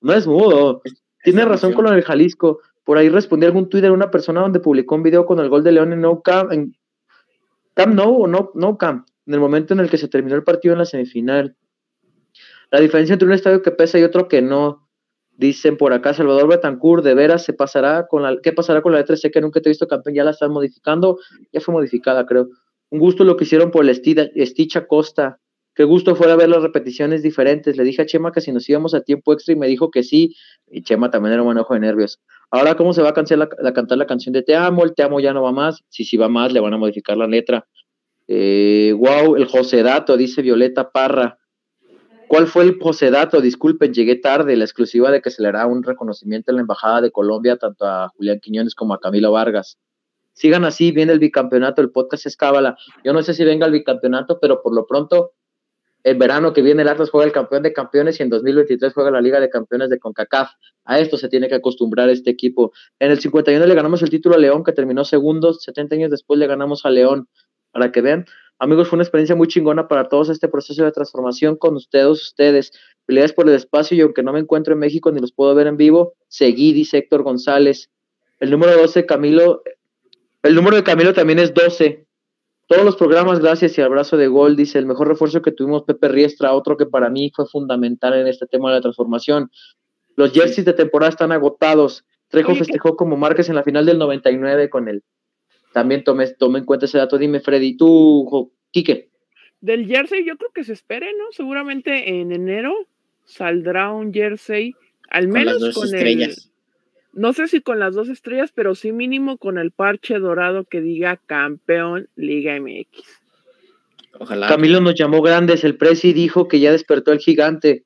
No es mudo. Tiene razón con lo del Jalisco. Por ahí respondí algún Twitter una persona donde publicó un video con el gol de León en No Camp, en Camp No o No, no Camp, en el momento en el que se terminó el partido en la semifinal. La diferencia entre un estadio que pesa y otro que no. Dicen por acá, Salvador Betancourt, de veras se pasará con la, ¿qué pasará con la letra C que nunca te he visto campeón? Ya la están modificando, ya fue modificada, creo. Un gusto lo que hicieron por el Sticha Costa. Qué gusto fuera ver las repeticiones diferentes. Le dije a Chema que si nos íbamos a tiempo extra y me dijo que sí. Y Chema también era un ojo de nervios. Ahora, ¿cómo se va a, cancelar la, cantar la canción de Te amo? El Te amo ya no va más. Si sí va más, le van a modificar la letra. Eh, wow, el José Dato, dice Violeta Parra. ¿Cuál fue el José Dato? Disculpen, llegué tarde. La exclusiva de que se le hará un reconocimiento en la Embajada de Colombia, tanto a Julián Quiñones como a Camilo Vargas. Sigan así, viene el bicampeonato, el podcast es cábala. Yo no sé si venga el bicampeonato, pero por lo pronto el verano que viene el Atlas juega el campeón de campeones y en 2023 juega la Liga de Campeones de CONCACAF. A esto se tiene que acostumbrar este equipo. En el 51 le ganamos el título a León, que terminó segundo. 70 años después le ganamos a León. Para que vean, amigos, fue una experiencia muy chingona para todos este proceso de transformación con ustedes, ustedes. Felicidades por el espacio y aunque no me encuentro en México ni los puedo ver en vivo, seguí, dice Héctor González. El número 12, Camilo. El número de Camilo también es 12. Todos los programas, gracias y abrazo de gol, dice el mejor refuerzo que tuvimos Pepe Riestra, otro que para mí fue fundamental en este tema de la transformación. Los jerseys de temporada están agotados. Trejo festejó como Márquez en la final del 99 con él. También tome, tome en cuenta ese dato. Dime, Freddy, tú, Quique. Del jersey yo creo que se espere, ¿no? Seguramente en enero saldrá un jersey, al menos con estrellas. no sé si con las dos estrellas, pero sí mínimo con el parche dorado que diga campeón Liga MX. Ojalá. Camilo nos llamó grandes, el Prezi dijo que ya despertó el gigante.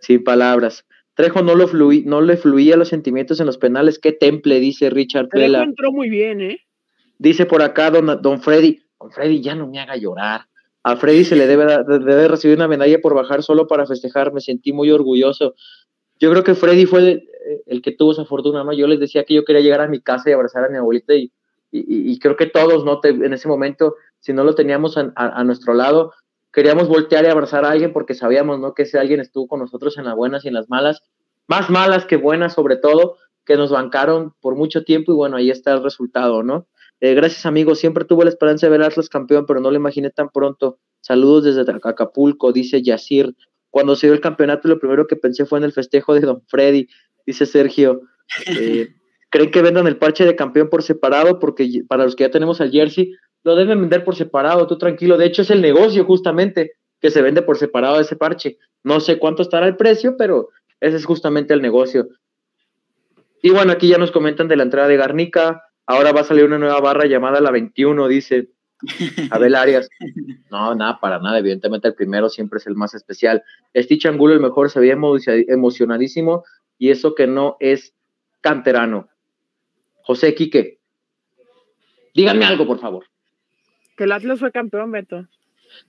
Sin palabras. Trejo no, lo no le fluía los sentimientos en los penales. Qué temple, dice Richard Trejo entró muy bien, ¿eh? Dice por acá don, don Freddy. Don Freddy, ya no me haga llorar. A Freddy se le debe, debe recibir una medalla por bajar solo para festejar. Me sentí muy orgulloso. Yo creo que Freddy fue el, que tuvo esa fortuna, ¿no? Yo les decía que yo quería llegar a mi casa y abrazar a mi abuelita y, y, creo que todos, ¿no? en ese momento, si no lo teníamos a, a, nuestro lado, queríamos voltear y abrazar a alguien porque sabíamos, ¿no? Que ese alguien estuvo con nosotros en las buenas y en las malas, más malas que buenas sobre todo, que nos bancaron por mucho tiempo y bueno, ahí está el resultado, ¿no? Eh, gracias amigos, siempre tuve la esperanza de ver a Atlas campeón, pero no lo imaginé tan pronto. Saludos desde Acapulco, dice Yacir. Cuando se dio el campeonato, lo primero que pensé fue en el festejo de Don Freddy, dice Sergio. Eh, ¿Creen que vendan el parche de campeón por separado? Porque para los que ya tenemos al jersey, lo deben vender por separado, tú tranquilo. De hecho, es el negocio justamente que se vende por separado ese parche. No sé cuánto estará el precio, pero ese es justamente el negocio. Y bueno, aquí ya nos comentan de la entrada de Garnica. Ahora va a salir una nueva barra llamada la 21, dice Abel Arias. No, nada, para nada. Evidentemente el primero siempre es el más especial. Stitch Angulo, el mejor, se veía emocionadísimo y eso que no es canterano. José Quique, díganme algo, por favor. Que el Atlas fue campeón, Beto.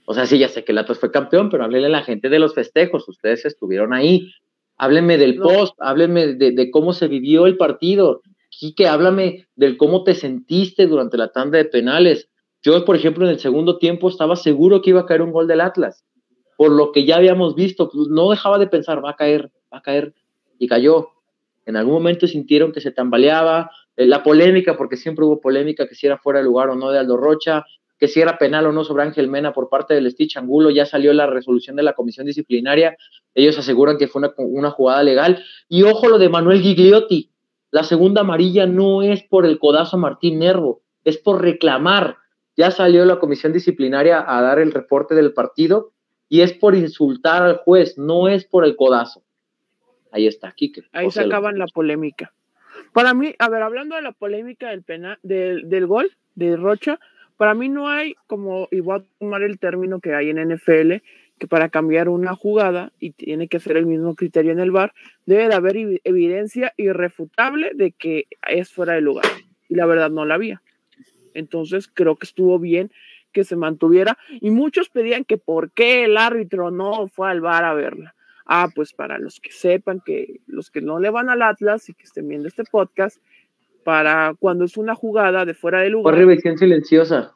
O sea, sí, ya sé que el Atlas fue campeón, pero háblele a la gente de los festejos. Ustedes estuvieron ahí. Háblenme del post, háblenme de, cómo se vivió el partido. Quique, háblame del cómo te sentiste durante la tanda de penales. Yo, por ejemplo, en el segundo tiempo estaba seguro que iba a caer un gol del Atlas. Por lo que ya habíamos visto, pues, no dejaba de pensar, va a caer, va a caer. Y cayó. En algún momento sintieron que se tambaleaba, eh, la polémica, porque siempre hubo polémica que si era fuera de lugar o no de Aldo Rocha, que si era penal o no sobre Ángel Mena por parte del Stitch Angulo, ya salió la resolución de la comisión disciplinaria, ellos aseguran que fue una, una jugada legal. Y ojo lo de Manuel Gigliotti, la segunda amarilla no es por el codazo a Martín Nervo, es por reclamar. Ya salió la comisión disciplinaria a dar el reporte del partido y es por insultar al juez, no es por el codazo. Ahí está, Kike. Ahí se acaban la polémica. Para mí, a ver, hablando de la polémica del, pena, del, del gol de Rocha, para mí no hay como, y voy a tomar el término que hay en NFL, que para cambiar una jugada, y tiene que ser el mismo criterio en el VAR, debe de haber evidencia irrefutable de que es fuera de lugar. Y la verdad no la había. Entonces creo que estuvo bien que se mantuviera. Y muchos pedían que por qué el árbitro no fue al VAR a verla. Ah, pues para los que sepan que los que no le van al Atlas y que estén viendo este podcast, para cuando es una jugada de fuera de lugar. Por revisión silenciosa.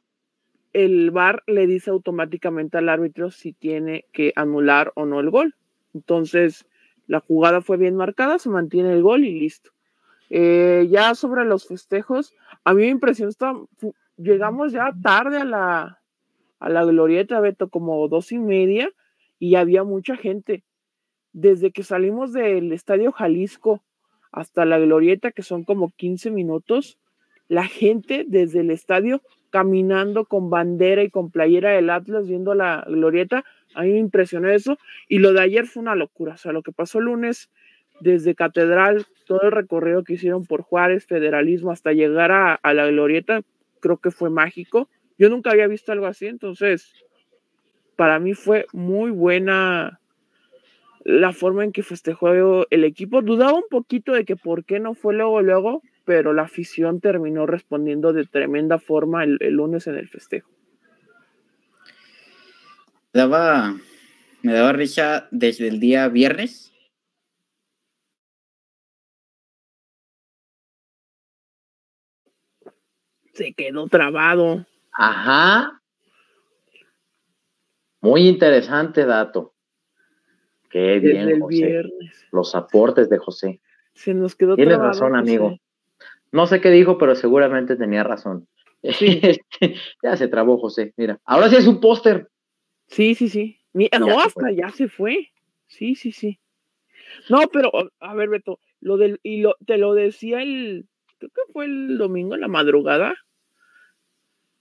El VAR le dice automáticamente al árbitro si tiene que anular o no el gol. Entonces, la jugada fue bien marcada, se mantiene el gol y listo. Eh, ya sobre los festejos, a mí me impresionó, llegamos ya tarde a la, a la glorieta, Beto, como dos y media, y había mucha gente desde que salimos del Estadio Jalisco hasta la glorieta, que son como 15 minutos, la gente desde el estadio caminando con bandera y con playera del Atlas viendo la glorieta, a mí me impresionó eso. Y lo de ayer fue una locura, o sea, lo que pasó el lunes desde Catedral, todo el recorrido que hicieron por Juárez, Federalismo, hasta llegar a, a la glorieta, creo que fue mágico. Yo nunca había visto algo así, entonces, para mí fue muy buena la forma en que festejó el equipo. Dudaba un poquito de que por qué no fue luego, luego, pero la afición terminó respondiendo de tremenda forma el, lunes en el festejo. Me daba, me daba risa desde el día viernes. Se quedó trabado. Ajá. Muy interesante dato. Qué bien, José. Los aportes de José. Se nos quedó Tienes razón, amigo. No sé qué dijo, pero seguramente tenía razón. Este, ya se trabó, José. Mira, ahora sí es un póster. Sí, sí, sí. no, hasta ya se fue. Sí, sí, sí. No, pero, a ver, Beto, lo del, y lo, te lo decía el, creo que fue el domingo en la madrugada,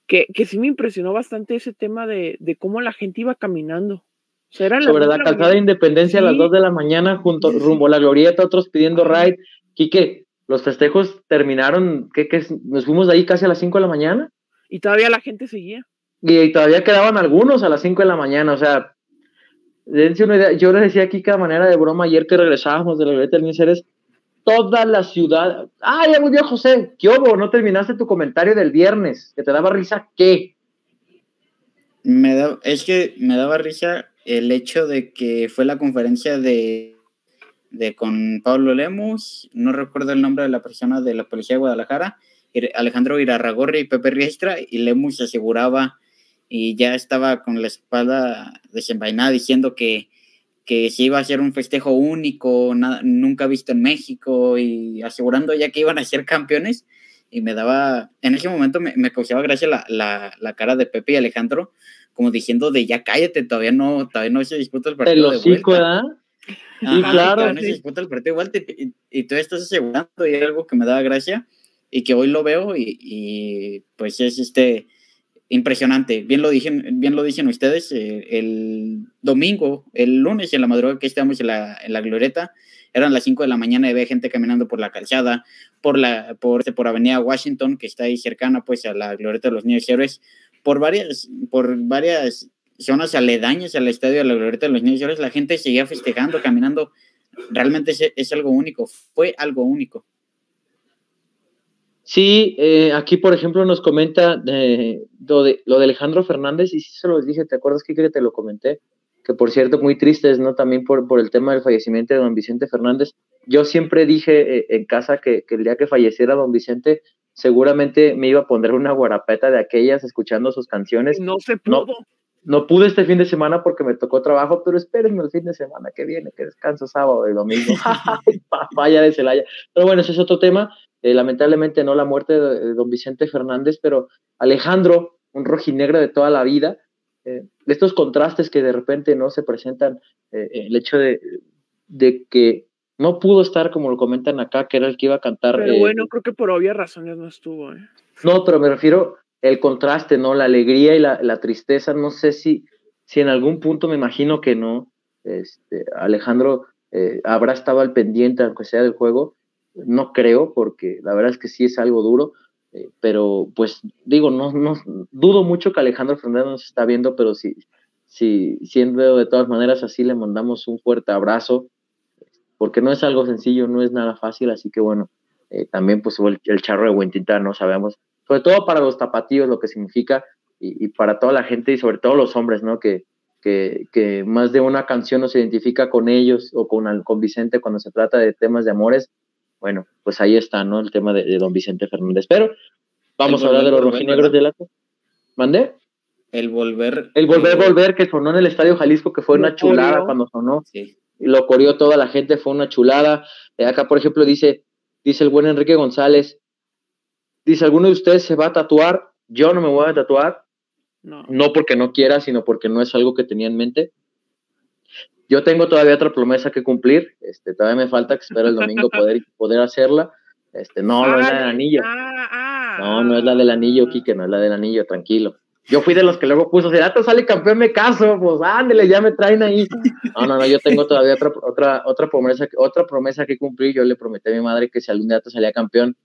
que, que sí me impresionó bastante ese tema de, de cómo la gente iba caminando. Sobre la, calzada de Independencia a las 2 de la mañana, junto rumbo a la glorieta, otros pidiendo ride. Quique, los festejos terminaron, ¿qué, qué, nos fuimos de ahí casi a las 5 de la mañana. Y todavía la gente seguía. Y, todavía quedaban algunos a las 5 de la mañana, o sea, dense una idea. Yo les decía aquí cada manera de broma ayer que regresábamos de la glorieta del Ceres, toda la ciudad. Ah, ya volvió José. ¿Qué hubo? ¿No terminaste tu comentario del viernes? ¿Que te daba risa qué? Me da, es que me daba risa el hecho de que fue la conferencia de, de con Pablo Lemus, no recuerdo el nombre de la persona de la Policía de Guadalajara, Alejandro Irarragorri y Pepe Riestra, y Lemus aseguraba y ya estaba con la espalda desenvainada diciendo que, que se iba a hacer un festejo único, nunca visto en México, y asegurando ya que iban a ser campeones, y me daba, en ese momento me, me causaba gracia la, la, la cara de Pepe y Alejandro, como diciendo de ya cállate, todavía no, todavía no se disputa el partido. de vuelta. ¿verdad? y claro. No se disputa el partido vuelta y, y, tú estás asegurando y algo que me daba gracia y que hoy lo veo y, y pues es este impresionante. Bien lo, dije, bien lo dicen ustedes, eh, el domingo, el lunes en la madrugada que estábamos en la, en la glorieta, eran las 5 de la mañana y ve gente caminando por la calzada, por la por, por Avenida Washington, que está ahí cercana pues a la glorieta de los niños héroes, por varias, por varias zonas aledañas al estadio de la Glorieta de los Niños la gente seguía festejando, caminando. Realmente es, algo único, fue algo único. Sí, eh, aquí por ejemplo nos comenta eh, lo, de, lo de Alejandro Fernández, y sí se lo dije, ¿te acuerdas que, que te lo comenté? Que por cierto, muy tristes, ¿no? También por, por el tema del fallecimiento de don Vicente Fernández. Yo siempre dije eh, en casa que, que, el día que falleciera don Vicente, seguramente me iba a poner una guarapeta de aquellas escuchando sus canciones. No se pudo. No, pude este fin de semana porque me tocó trabajo, pero espérenme el fin de semana que viene, que descanso sábado y domingo. Vaya de Celaya. Pero bueno, ese es otro tema. Eh, lamentablemente no la muerte de, don Vicente Fernández, pero Alejandro, un rojinegro de toda la vida, eh, estos contrastes que de repente no se presentan, eh, el hecho de, de que no pudo estar, como lo comentan acá, que era el que iba a cantar. Pero eh, bueno, creo que por obvias razones no estuvo. ¿eh? No, pero me refiero el contraste, ¿no? La alegría y la, la, tristeza. No sé si, si en algún punto me imagino que no. Este, Alejandro eh, habrá estado al pendiente, aunque sea del juego. No creo, porque la verdad es que sí es algo duro. Eh, pero, pues, digo, no, no dudo mucho que Alejandro Fernández nos está viendo, pero si, si siendo de todas maneras así, le mandamos un fuerte abrazo porque no es algo sencillo, no es nada fácil, así que bueno, eh, también pues el, el, charro de Huentita, no sabemos, sobre todo para los tapatíos lo que significa y, para toda la gente y sobre todo los hombres, ¿no? Que, que, que, más de una canción nos identifica con ellos o con, con Vicente cuando se trata de temas de amores, bueno, pues ahí está, ¿no? El tema de, don Vicente Fernández. Pero vamos a hablar de los rojinegros de Lato. ¿Mandé? El volver. El volver, volver, que sonó en el Estadio Jalisco, que fue una chulada cuando sonó. Sí lo corrió toda la gente, fue una chulada. Eh, acá, por ejemplo, dice, dice el buen Enrique González, dice, ¿alguno de ustedes se va a tatuar? Yo no me voy a tatuar. No. no porque no quiera, sino porque no es algo que tenía en mente. Yo tengo todavía otra promesa que cumplir. Este, todavía me falta que espero el domingo poder, poder hacerla. Este, no, no es la del anillo. Ah, ah, no, no es la del anillo, Kike, no es la del anillo, tranquilo. Yo fui de los que luego puso, si te sale campeón, me caso, pues ándale, ya me traen ahí. No, no, no, yo tengo todavía otra, otra, otra, promesa, otra promesa que cumplir. Yo le prometí a mi madre que si algún día salía campeón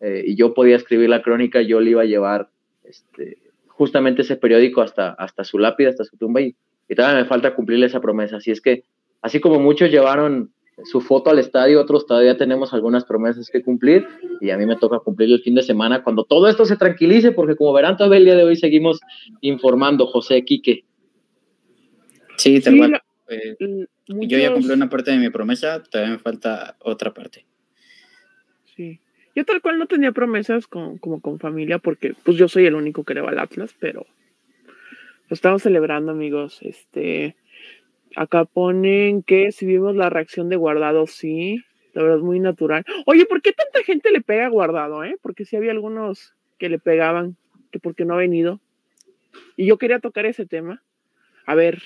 eh, y yo podía escribir la crónica, yo le iba a llevar este, justamente ese periódico hasta, hasta su lápida, hasta su tumba y, y todavía me falta cumplirle esa promesa. Así es que, así como muchos llevaron su foto al estadio, otros todavía tenemos algunas promesas que cumplir y a mí me toca cumplir el fin de semana cuando todo esto se tranquilice, porque como verán, todavía el día de hoy seguimos informando, José Quique. Sí, tal eh, Yo ya cumplí una parte de mi promesa, todavía me falta otra parte. Sí. Yo tal cual no tenía promesas con, como con familia, porque pues yo soy el único que le va al Atlas, pero lo estamos celebrando, amigos. Este, Acá ponen que si vimos la reacción de Guardado, sí. La verdad muy natural. Oye, ¿por qué tanta gente le pega a Guardado, eh? Porque sí había algunos que le pegaban. que porque no ha venido. Y yo quería tocar ese tema. A ver,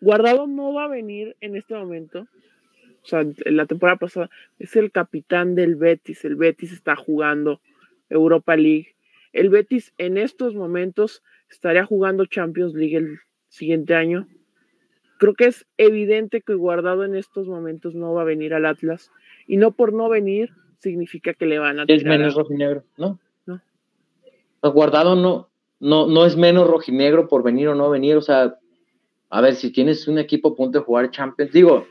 Guardado no va a venir en este momento. O sea, en la temporada pasada es el capitán del Betis. El Betis está jugando Europa League. El Betis en estos momentos estaría jugando Champions League el siguiente año. Creo que es evidente que Guardado en estos momentos no va a venir al Atlas. Y no por no venir significa que le van a Es menos rojinegro, ¿no? No. Guardado no, no, no es menos rojinegro por venir o no venir. O sea, a ver, si tienes un equipo a punto de jugar Champions, digo,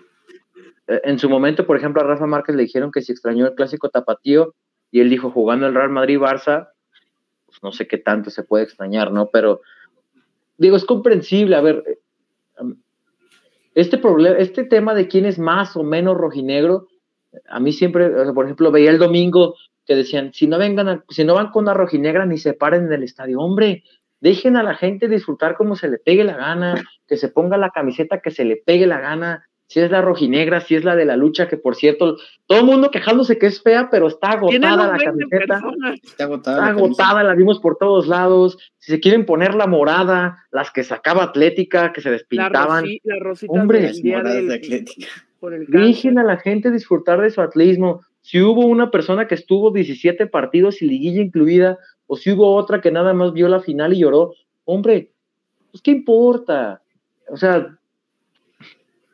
eh, en su momento, por ejemplo, a Rafa Márquez le dijeron que si extrañó el clásico tapatío y él dijo jugando el Real Madrid-Barça, pues no sé qué tanto se puede extrañar, ¿no? Pero digo, es comprensible, a ver, eh, este problema, este tema de quién es más o menos rojinegro, a mí siempre, por ejemplo, veía el domingo que decían, si no vengan, si no van con una rojinegra ni se paren en el estadio, hombre, dejen a la gente disfrutar como se le pegue la gana, que se ponga la camiseta que se le pegue la gana, si es la rojinegra, si es la de la lucha, que por cierto, todo el mundo quejándose que es fea, pero está agotada la camiseta. Está agotada. Está agotada, la vimos por todos lados. Si se quieren poner la morada, las que sacaba Atlética, que se despintaban. La, Hombre, dejen a la gente disfrutar de su atletismo. Si hubo una persona que estuvo 17 partidos y liguilla incluida, o si hubo otra que nada más vio la final y lloró, hombre, pues qué importa. O sea,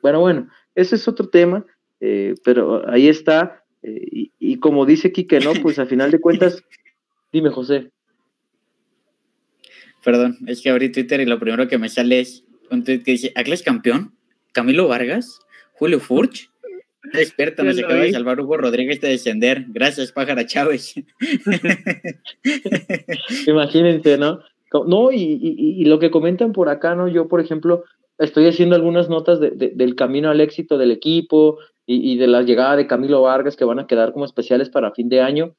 bueno, bueno, ese es otro tema, eh, pero ahí está. Eh, y, como dice Quique, ¿no? Pues a final de cuentas, dime, José. Perdón, es que abrí Twitter y lo primero que me sale es un tweet que dice: ¿Atlas campeón? ¿Camilo Vargas? ¿Julio Furch? Despierta, nos acaba de salvar Hugo Rodríguez de descender. Gracias, Pájara Chávez. Imagínense, ¿no? No, y, lo que comentan por acá, ¿no? Yo, por ejemplo, estoy haciendo algunas notas del camino al éxito del equipo y, de la llegada de Camilo Vargas que van a quedar como especiales para fin de año.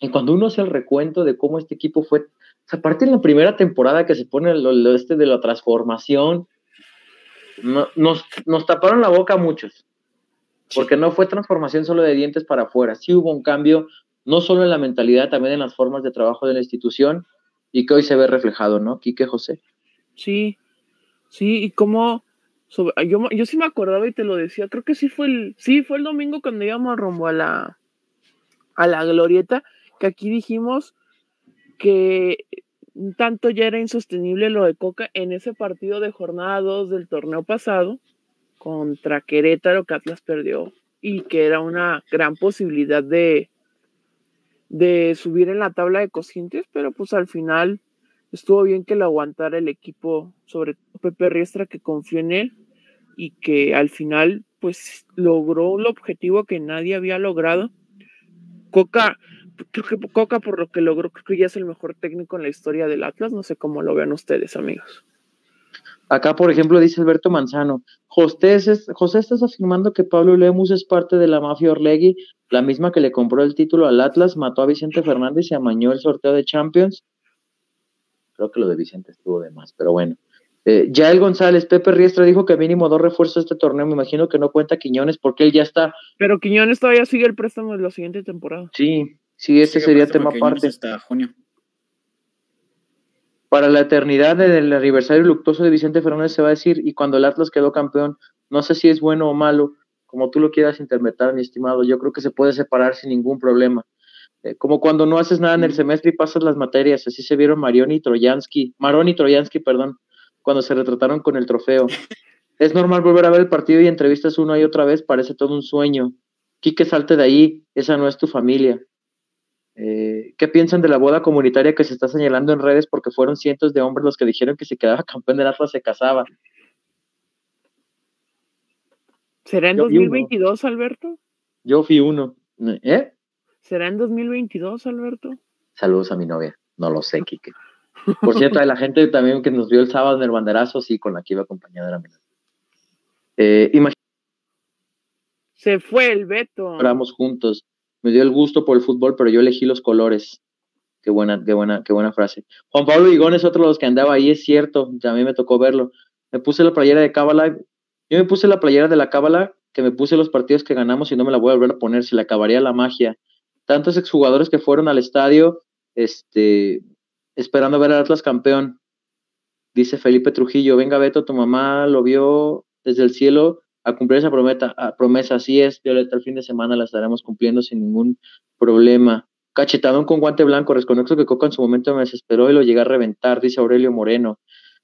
Y cuando uno hace el recuento de cómo este equipo fue, aparte en la primera temporada que se pone el, este de la transformación, nos, nos taparon la boca a muchos porque no fue transformación solo de dientes para afuera, sí hubo un cambio, no solo en la mentalidad, también en las formas de trabajo de la institución y que hoy se ve reflejado, ¿no? Quique José. Sí, sí, y como yo, yo sí me acordaba y te lo decía, creo que sí fue el, sí, fue el domingo cuando íbamos rumbo a la, a la glorieta, que aquí dijimos que tanto ya era insostenible lo de Coca en ese partido de jornada 2 del torneo pasado, contra Querétaro que Atlas perdió y que era una gran posibilidad de, de subir en la tabla de cocientes, pero pues al final estuvo bien que lo aguantara el equipo, sobre todo Pepe Riestra que confió en él y que al final pues logró el objetivo que nadie había logrado. Coca, creo que Coca por lo que logró, creo que ya es el mejor técnico en la historia del Atlas, no sé cómo lo vean ustedes amigos. Acá, por ejemplo, dice Alberto Manzano, José, José estás afirmando que Pablo Lemus es parte de la mafia Orlegui, la misma que le compró el título al Atlas, mató a Vicente Fernández y amañó el sorteo de Champions. Creo que lo de Vicente estuvo de más, pero bueno. Eh, Yael González, Pepe Riestra dijo que mínimo dos refuerzos este torneo. Me imagino que no cuenta Quiñones porque él ya está. Pero Quiñones todavía sigue el préstamo de la siguiente temporada. Sí, sí, ese sería tema aparte. Hasta junio para la eternidad del aniversario luctuoso de Vicente Fernández se va a decir, y cuando el Atlas quedó campeón, no sé si es bueno o malo, como tú lo quieras interpretar, mi estimado, yo creo que se puede separar sin ningún problema. Eh, como cuando no haces nada en el semestre y pasas las materias, así se vieron Marioni y Troyansky, Maroni y Troyansky, perdón, cuando se retrataron con el trofeo. Es normal volver a ver el partido y entrevistas una y otra vez, parece todo un sueño. Quique, salte de ahí, esa no es tu familia. Eh, ¿Qué piensan de la boda comunitaria que se está señalando en redes porque fueron cientos de hombres los que dijeron que si quedaba campeón del Atlas se casaba? ¿Será en 2022, Alberto? Yo fui uno. ¿Eh? ¿Será en 2022, Alberto? Saludos a mi novia. No lo sé, Kike. Por cierto, hay la gente también que nos vio el sábado en el banderazo, sí, con la que iba acompañada era mi eh, Se fue el Beto. Éramos juntos me dio el gusto por el fútbol, pero yo elegí los colores. Qué buena, qué buena, qué buena frase. Juan Pablo Higón es otro de los que andaba ahí, es cierto, ya a mí me tocó verlo. Me puse la playera de Cábala, yo me puse la playera de la Cábala, que me puse los partidos que ganamos y no me la voy a volver a poner, se le acabaría la magia. Tantos exjugadores que fueron al estadio, este, esperando ver al Atlas campeón. Dice Felipe Trujillo, venga Beto, tu mamá lo vio desde el cielo a cumplir esa promesa. Así es, Violeta, el fin de semana la estaremos cumpliendo sin ningún problema. Cachetadón con guante blanco, reconozco que Coca en su momento me desesperó y lo llegué a reventar, dice Aurelio Moreno.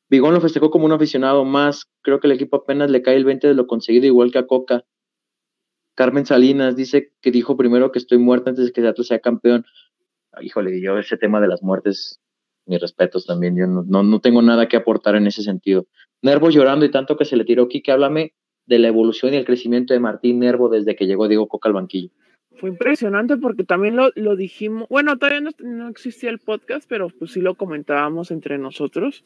Bigón lo festejó como un aficionado más, creo que el equipo apenas le cae el 20 de lo conseguido, igual que a Coca. Carmen Salinas dice que dijo primero que estoy muerta antes de que Atlas sea campeón. Híjole, yo ese tema de las muertes, mis respetos también, yo no, no, tengo nada que aportar en ese sentido. Nervo llorando y tanto que se le tiró Kike, háblame de la evolución y el crecimiento de Martín Nervo desde que llegó Diego Coca al banquillo. Fue impresionante porque también lo, lo dijimos, bueno, todavía no, no, existía el podcast, pero pues sí lo comentábamos entre nosotros.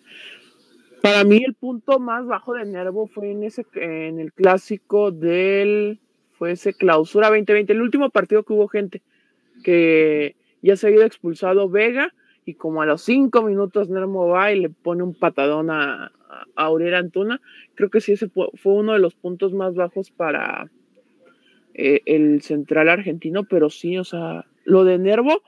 Para mí el punto más bajo de Nervo fue en, ese, en el clásico del fue ese clausura 2020, el último partido que hubo gente que ya se había expulsado Vega y como a los cinco minutos Nermo va y le pone un patadón a, a Antuna. Creo que sí, ese fue, uno de los puntos más bajos para eh, el central argentino, pero sí, o sea, lo de Nervo,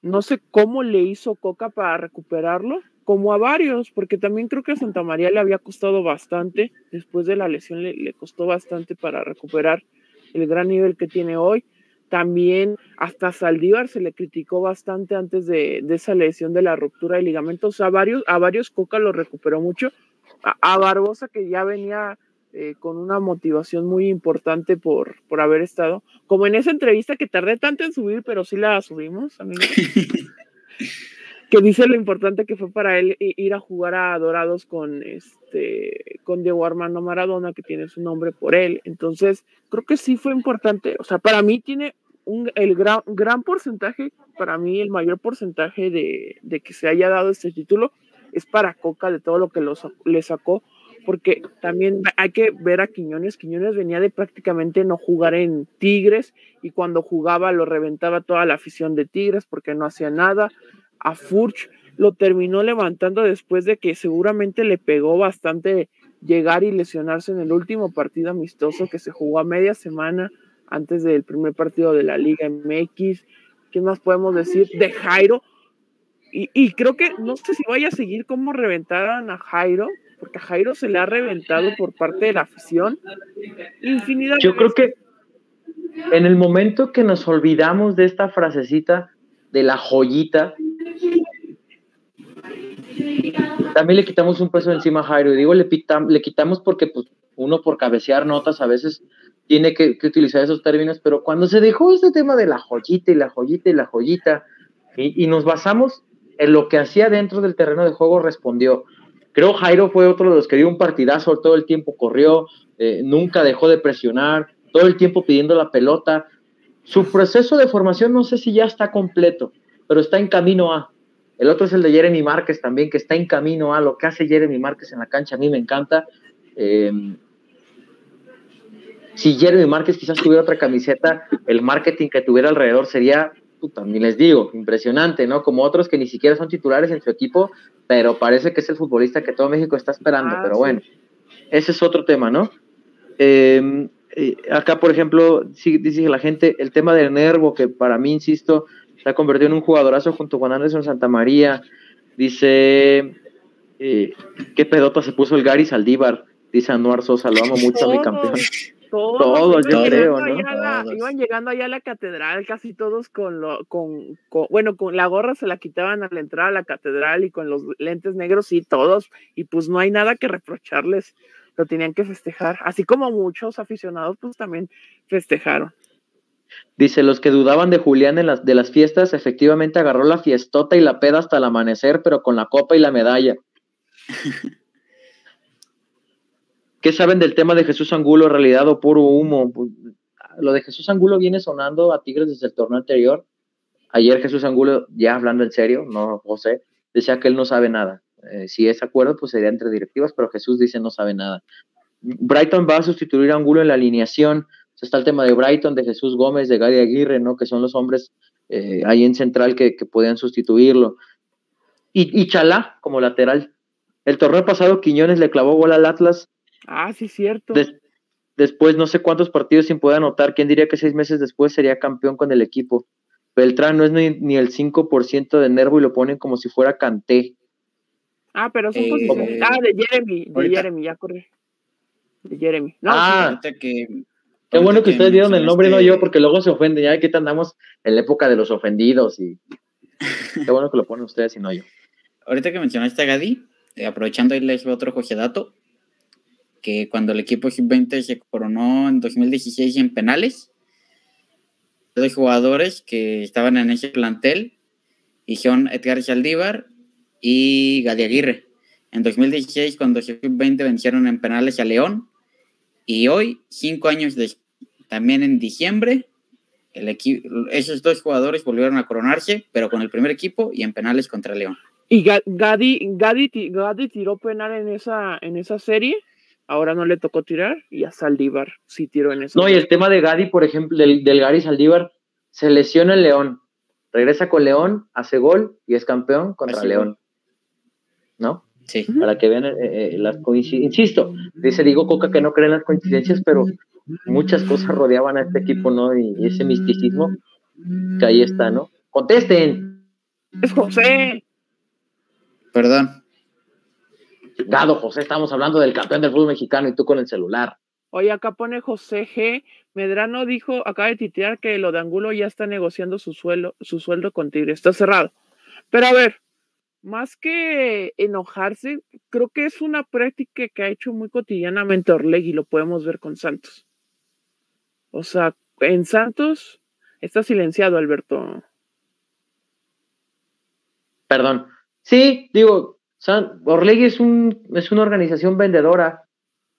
no sé cómo le hizo Coca para recuperarlo, como a varios, porque también creo que a Santa María le había costado bastante, después de la lesión le, le costó bastante para recuperar el gran nivel que tiene hoy. También hasta Saldívar se le criticó bastante antes de, esa lesión de la ruptura de ligamentos. A varios, a varios Coca lo recuperó mucho. A, Barbosa, que ya venía eh, con una motivación muy importante por, por haber estado. Como en esa entrevista que tardé tanto en subir, pero sí la subimos, amigos. que dice lo importante que fue para él ir a jugar a Dorados con este con Diego Armando Maradona, que tiene su nombre por él. Entonces, creo que sí fue importante. O sea, para mí tiene un, el gran, gran porcentaje, para mí el mayor porcentaje de, de que se haya dado este título es para Coca de todo lo que le sacó, porque también hay que ver a Quiñones. Quiñones venía de prácticamente no jugar en Tigres y cuando jugaba lo reventaba toda la afición de Tigres porque no hacía nada a Furch lo terminó levantando después de que seguramente le pegó bastante llegar y lesionarse en el último partido amistoso que se jugó a media semana antes del primer partido de la Liga MX. ¿Qué más podemos decir? De Jairo. Y, creo que no sé si vaya a seguir como reventaran a Jairo, porque a Jairo se le ha reventado por parte de la afición. Infinidad Yo creo que en el momento que nos olvidamos de esta frasecita de la joyita, también le quitamos un peso encima a Jairo. Digo, le, le quitamos porque pues, uno por cabecear notas a veces tiene que, utilizar esos términos, pero cuando se dejó este tema de la joyita y la joyita y la joyita, y, nos basamos en lo que hacía dentro del terreno de juego, respondió. Creo Jairo fue otro de los que dio un partidazo, todo el tiempo corrió, eh, nunca dejó de presionar, todo el tiempo pidiendo la pelota. Su proceso de formación no sé si ya está completo, pero está en camino a. El otro es el de Jeremy Márquez también, que está en camino a lo que hace Jeremy Márquez en la cancha. A mí me encanta. Eh, si Jeremy Márquez quizás tuviera otra camiseta, el marketing que tuviera alrededor sería, también les digo, impresionante, ¿no? Como otros que ni siquiera son titulares en su equipo, pero parece que es el futbolista que todo México está esperando. Ah, pero bueno, ese es otro tema, ¿no? Eh, eh, acá, por ejemplo, dice la gente, el tema del Nervo, que para mí, insisto, se ha convertido en un jugadorazo junto con Anderson Santa María. Dice, eh, ¿qué pedota se puso el Gary Saldívar? Dice Anuar Sosa, lo amo mucho a mi campeón. Todos, yo creo, ¿no? iban llegando allá a la catedral, casi todos con, lo, con, bueno, con la gorra se la quitaban al entrar a la catedral y con los lentes negros, sí, todos, y pues no hay nada que reprocharles, lo tenían que festejar, así como muchos aficionados, pues también festejaron. Dice, los que dudaban de Julián en las, de las fiestas, efectivamente agarró la fiestota y la peda hasta el amanecer, pero con la copa y la medalla. ¿Qué saben del tema de Jesús Angulo, realidad o puro humo? Pues, lo de Jesús Angulo viene sonando a Tigres desde el torneo anterior. Ayer Jesús Angulo, ya hablando en serio, no José, decía que él no sabe nada. Eh, si es acuerdo, pues sería entre directivas, pero Jesús dice no sabe nada. Brighton va a sustituir a Angulo en la alineación está el tema de Brighton, de Jesús Gómez, de Gary Aguirre, ¿no? Que son los hombres eh, ahí en central que, que podían sustituirlo. Y, y, Chalá como lateral. El torneo pasado Quiñones le clavó gol al Atlas. Ah, sí, cierto. después no sé cuántos partidos sin poder anotar. ¿Quién diría que seis meses después sería campeón con el equipo? Beltrán no es ni, el 5% de Nervo y lo ponen como si fuera Canté. Ah, pero son posiciones. Ah, de Jeremy, de Jeremy, ya corre. De Jeremy. No, ah, que, qué bueno que, ustedes dieron el nombre, no yo, porque luego se ofenden. Ya que andamos en la época de los ofendidos y qué bueno que lo ponen ustedes y no yo. Ahorita que mencionaste a Gadi, eh, aprovechando ahí les otro dato que cuando el equipo sub-20 se coronó en 2016 en penales, dos jugadores que estaban en ese plantel y son Edgar Saldívar y Gadi Aguirre. En 2016, cuando sub-20 vencieron en penales a León, y hoy, cinco años después, también en diciembre, el equipo, esos dos jugadores volvieron a coronarse, pero con el primer equipo y en penales contra León. Y Gadi, Gadi, tiró penal en esa, en esa serie. Ahora no le tocó tirar y a Saldívar sí tiró en esa. No, y el tema de Gadi, por ejemplo, del, del Gary Saldívar, se lesiona el León. Regresa con León, hace gol y es campeón contra León. ¿No? Sí. Para que vean eh, eh, las coincidencias. Insisto, dice Diego Coca que no cree en las coincidencias, pero muchas cosas rodeaban a este equipo, ¿no? Y, ese misticismo que ahí está, ¿no? ¡Contesten! Es José. Perdón. Gado, José, estamos hablando del campeón del fútbol mexicano y tú con el celular. Oye, acá pone José G. Medrano dijo, acaba de titear que lo de Angulo ya está negociando su sueldo, su sueldo con Tigre. Está cerrado. Pero a ver, más que enojarse, creo que es una práctica que ha hecho muy cotidianamente Orlegui, lo podemos ver con Santos. O sea, en Santos está silenciado, Alberto. Perdón. Sí, digo, Orlegui es, un, es una organización vendedora.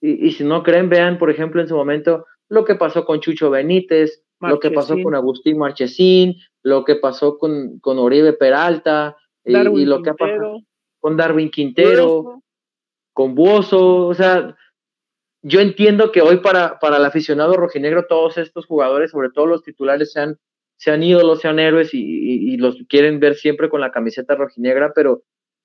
Y, si no creen, vean, por ejemplo, en su momento lo que pasó con Chucho Benítez, lo que pasó con Agustín Marchesín, lo que pasó con, con Oribe Peralta, y, lo que ha pasado con Darwin Quintero, con Buoso, o sea, yo entiendo que hoy para, para el aficionado rojinegro todos estos jugadores, sobre todo los titulares, sean, sean ídolos, sean héroes y, y, los quieren ver siempre con la camiseta rojinegra, pero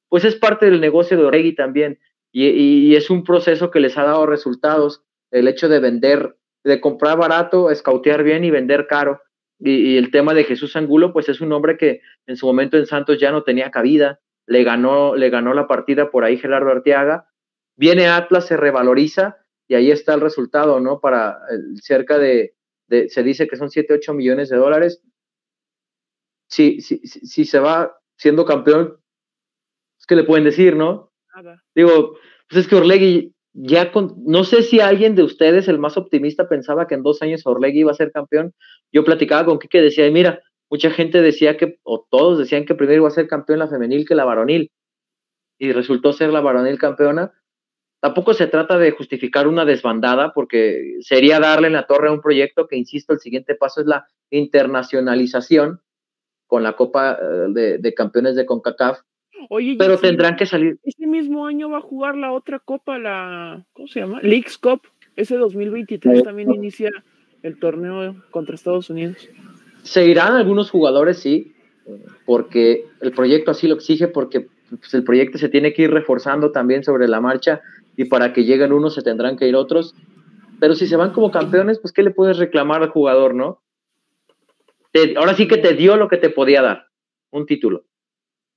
pues es parte del negocio de Oregui también y, y, es un proceso que les ha dado resultados, el hecho de vender, de comprar barato, escautear bien y vender caro. Y, el tema de Jesús Angulo, pues es un hombre que en su momento en Santos ya no tenía cabida, le ganó, le ganó la partida por ahí Gerardo Arteaga, viene Atlas, se revaloriza y ahí está el resultado, ¿no? Para cerca de, se dice que son 7, 8 millones de dólares. Si, si, si se va siendo campeón, es que le pueden decir, ¿no? Digo, pues es que Orlegui ya con, no sé si alguien de ustedes, el más optimista, pensaba que en dos años Orlegui iba a ser campeón. Yo platicaba con Kike, decía, mira, mucha gente decía que, o todos decían que primero iba a ser campeón la femenil que la varonil, y resultó ser la varonil campeona. Tampoco se trata de justificar una desbandada, porque sería darle en la torre a un proyecto que, insisto, el siguiente paso es la internacionalización con la Copa eh, de, de Campeones de CONCACAF, Oye, pero tendrán que salir. Este mismo año va a jugar la otra copa, la. ¿Cómo se llama? Leagues Cup. Ese 2023 también inicia el torneo contra Estados Unidos. Se irán algunos jugadores, sí, porque el proyecto así lo exige, porque pues, el proyecto se tiene que ir reforzando también sobre la marcha y para que lleguen unos se tendrán que ir otros. Pero si se van como campeones, pues ¿qué le puedes reclamar al jugador, no? ahora sí que te dio lo que te podía dar, un título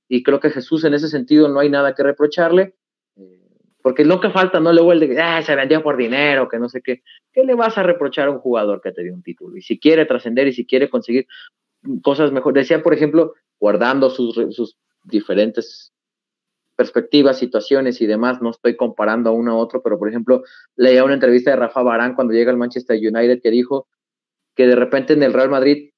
y creo que Jesús en ese sentido no hay nada que reprocharle, eh, porque lo que falta, no de que ah, se vendió por dinero, que no sé qué, ¿qué le vas a reprochar a un jugador que te dio un título? Y si quiere trascender y si quiere conseguir cosas mejores, decía, por ejemplo, guardando sus, sus diferentes perspectivas, situaciones y demás, no estoy comparando a uno a otro, pero por ejemplo, leía una entrevista de Rafa Barán cuando llega al Manchester United que dijo que de repente en el Real Madrid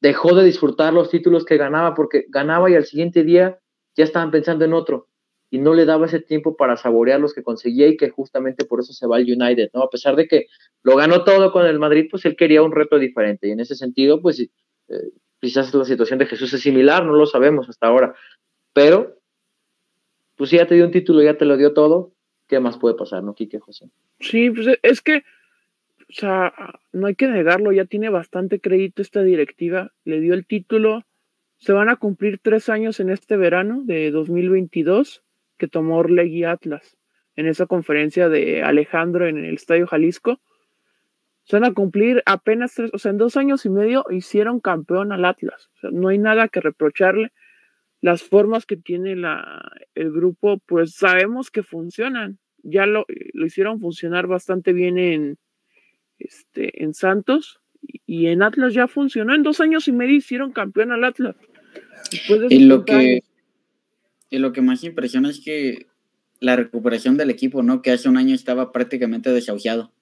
dejó de disfrutar los títulos que ganaba porque ganaba y al siguiente día ya estaban pensando en otro y no le daba ese tiempo para saborear los que conseguía y que justamente por eso se va al United, ¿no? A pesar de que lo ganó todo con el Madrid, pues él quería un reto diferente y en ese sentido, pues eh, quizás la situación de Jesús es similar, no lo sabemos hasta ahora, pero pues si ya te dio un título, ya te lo dio todo, ¿qué más puede pasar, no, Quique José? Sí, pues es que o sea, no hay que negarlo, ya tiene bastante crédito esta directiva, le dio el título, se van a cumplir tres años en este verano de 2022 que tomó Orlegui Atlas en esa conferencia de Alejandro en el Estadio Jalisco. Se van a cumplir apenas tres, o sea, en dos años y medio hicieron campeón al Atlas. O sea, no hay nada que reprocharle. Las formas que tiene la, el grupo, pues sabemos que funcionan. Ya lo, lo hicieron funcionar bastante bien en, este, en Santos y en Atlas ya funcionó. En dos años y medio hicieron campeón al Atlas. Y lo que, y lo que más impresiona es que la recuperación del equipo, ¿no? Que hace un año estaba prácticamente desahuciado.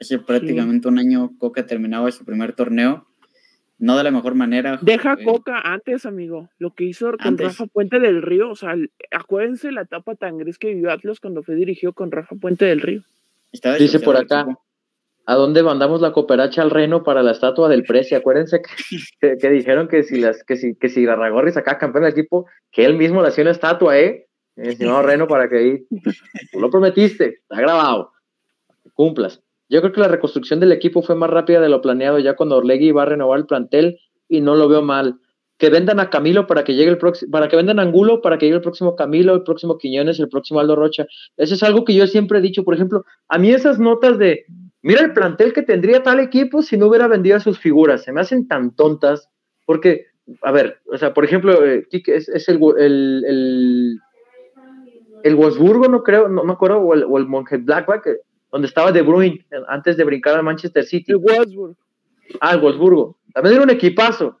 Hace prácticamente un año Coca terminaba su primer torneo, no de la mejor manera. Deja Coca antes, amigo. Lo que hizo con Rafa Puente del Río, o sea, acuérdense la etapa tan gris que vivió Atlas cuando fue dirigido con Rafa Puente del Río. Dice por acá, ¿a dónde mandamos la cooperacha al reno para la estatua del precio? Acuérdense que, que, dijeron que si las, que si, que si Garragorri sacaba campeón del equipo, que él mismo le hacía una estatua, ¿eh? Estimado Reno, para que ahí, tú lo prometiste, está grabado, cumplas. Yo creo que la reconstrucción del equipo fue más rápida de lo planeado ya cuando Orlegui va a renovar el plantel y no lo veo mal. Que vendan a Camilo para que llegue el próximo, para que vendan a Angulo para que llegue el próximo Camilo, el próximo Quiñones, el próximo Aldo Rocha. Eso es algo que yo siempre he dicho. Por ejemplo, a mí esas notas de, mira el plantel que tendría tal equipo si no hubiera vendido sus figuras, se me hacen tan tontas, porque, a ver, o sea, por ejemplo, eh, es, es el, el, el el Wolfsburgo, no creo, no me acuerdo, o el, o el Blackback, eh, donde estaba De Bruyne antes de brincar al Manchester City. El Wolfsburgo. Ah, el Wolfsburgo. También era un equipazo.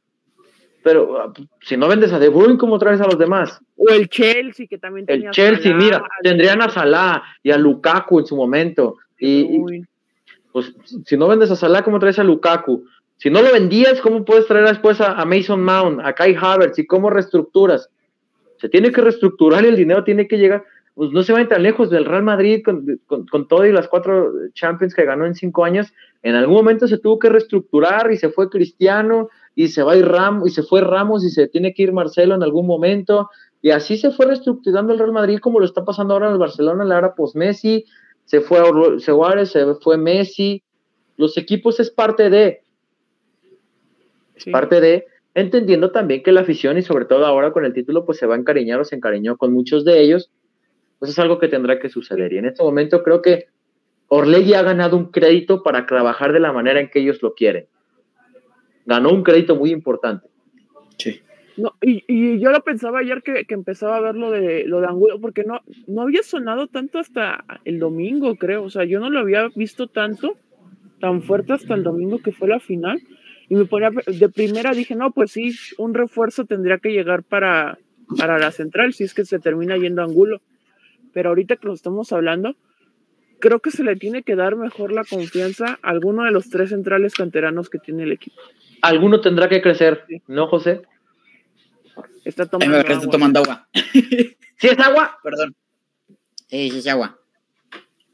Pero ah, si no vendes a De Bruyne, ¿cómo traes a los demás? O el Chelsea, que también tenía El Chelsea, mira, tendrían a Salah y a Lukaku en su momento. Y, pues si no vendes a Salah, ¿cómo traes a Lukaku? Si no lo vendías, ¿cómo puedes traer después a, Mason Mount, a Kai Havertz? ¿Y cómo reestructuras? Se tiene que reestructurar y el dinero tiene que llegar. Pues no se vayan tan lejos del Real Madrid con, con, todo y las cuatro Champions que ganó en cinco años. En algún momento se tuvo que reestructurar y se fue Cristiano y se va ir Ramos y se fue Ramos y se tiene que ir Marcelo en algún momento. Y así se fue reestructurando el Real Madrid como lo está pasando ahora en el Barcelona la era post-Messi. Se fue Suárez, se fue Messi. Los equipos es parte de. Es parte de entendiendo también que la afición y sobre todo ahora con el título pues se va a encariñar o se encariñó con muchos de ellos, pues es algo que tendrá que suceder. Y en este momento creo que Orlegui ha ganado un crédito para trabajar de la manera en que ellos lo quieren. Ganó un crédito muy importante. Sí. No, y, yo lo pensaba ayer que, empezaba a ver lo de, lo de Angulo, porque no, no había sonado tanto hasta el domingo, creo. O sea, yo no lo había visto tanto, tan fuerte hasta el domingo que fue la final. Y me ponía, de primera dije, no, pues sí, un refuerzo tendría que llegar para, para la central, si es que se termina yendo Angulo. Pero ahorita que lo estamos hablando, creo que se le tiene que dar mejor la confianza a alguno de los tres centrales canteranos que tiene el equipo. Alguno tendrá que crecer, ¿no, José? Está tomando, agua. Está tomando agua. ¿Sí es agua? Perdón. Sí, sí es agua.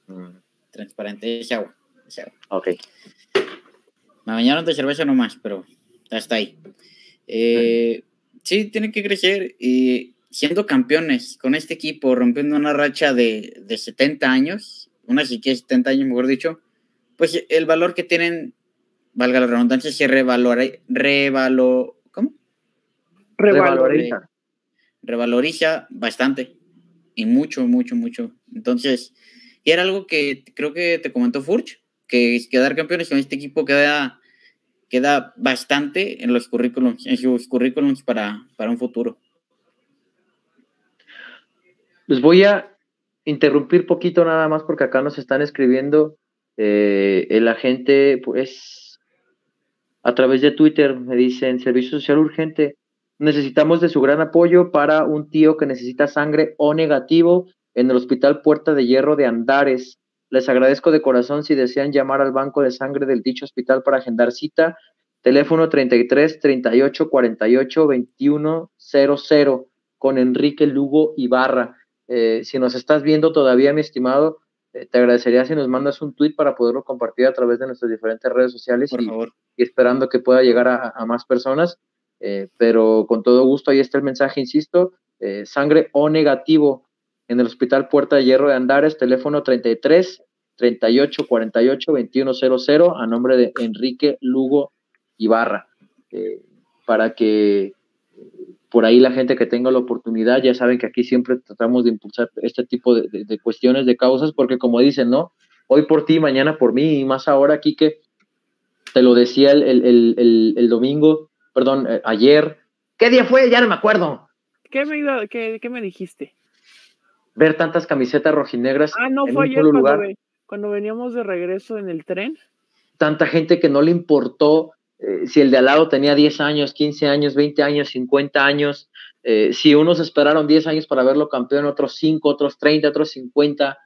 Mm. Transparente, es agua. Es agua. Ok. Me bañaron de cerveza nomás, pero hasta ahí. Eh, sí, tiene que crecer y siendo campeones con este equipo, rompiendo una racha de, de 70 años, una siquiera 70 años, mejor dicho, pues el valor que tienen, valga la redundancia, se revalora, revalo, ¿cómo? Revaloriza. Revaloriza bastante y mucho, mucho, mucho. Entonces, y era algo que creo que te comentó Furch, que quedar campeones con este equipo queda, queda bastante en los currículums, en sus currículums para, para un futuro. Les voy a interrumpir poquito nada más porque acá nos están escribiendo eh, el agente, pues, a través de Twitter, me dicen, servicio social urgente, necesitamos de su gran apoyo para un tío que necesita sangre O negativo en el Hospital Puerta de Hierro de Andares. Les agradezco de corazón si desean llamar al banco de sangre del dicho hospital para agendar cita. Teléfono 33 38 48 21 00 con Enrique Lugo Ibarra. Eh, si nos estás viendo todavía, mi estimado, eh, te agradecería si nos mandas un tweet para poderlo compartir a través de nuestras diferentes redes sociales Por y, favor. y, esperando que pueda llegar a, más personas. Eh, pero con todo gusto, ahí está el mensaje, insisto, sangre O negativo en el Hospital Puerta de Hierro de Andares, teléfono 33 38 48 21 00 a nombre de Enrique Lugo Ibarra. Eh, para que por ahí la gente que tenga la oportunidad, ya saben que aquí siempre tratamos de impulsar este tipo de, cuestiones, de causas, porque como dicen, ¿no? Hoy por ti, mañana por mí, y más ahora aquí que te lo decía el, domingo, perdón, eh, ayer. ¿Qué día fue? Ya no me acuerdo. ¿Qué me, qué, me dijiste? Ver tantas camisetas rojinegras. Ah, no, fue ayer cuando, cuando veníamos de regreso en el tren. Tanta gente que no le importó eh, si el de al lado tenía 10 años, 15 años, 20 años, 50 años, eh, si unos esperaron 10 años para verlo campeón, otros 5, otros 30, otros 50.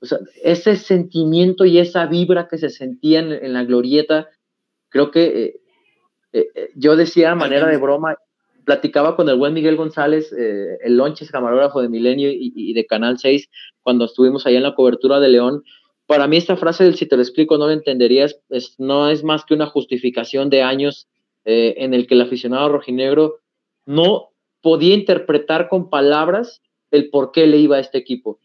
O sea, ese sentimiento y esa vibra que se sentía en, la glorieta, creo que eh, yo decía a manera de broma, platicaba con el buen Miguel González, el Lonches, camarógrafo de Milenio y, y, de Canal 6, cuando estuvimos allá en la cobertura de León, para mí esta frase del si te lo explico no lo entenderías, no es más que una justificación de años eh, en el que el aficionado rojinegro no podía interpretar con palabras el por qué le iba a este equipo.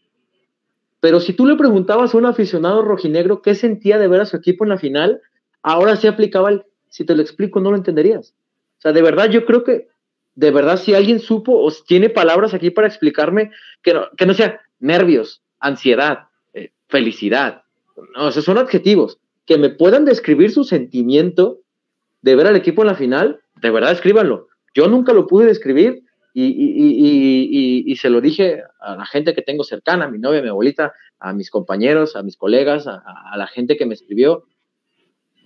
Pero si tú le preguntabas a un aficionado rojinegro qué sentía de ver a su equipo en la final, ahora sí aplicaba el si te lo explico no lo entenderías. O sea, de verdad yo creo que, de verdad si alguien supo o tiene palabras aquí para explicarme que no, que no sea nervios, ansiedad, felicidad. No, esos son adjetivos. Que me puedan describir su sentimiento de ver al equipo en la final, de verdad escríbanlo. Yo nunca lo pude describir y, se lo dije a la gente que tengo cercana, a mi novia, a mi abuelita, a mis compañeros, a mis colegas, a, la gente que me escribió.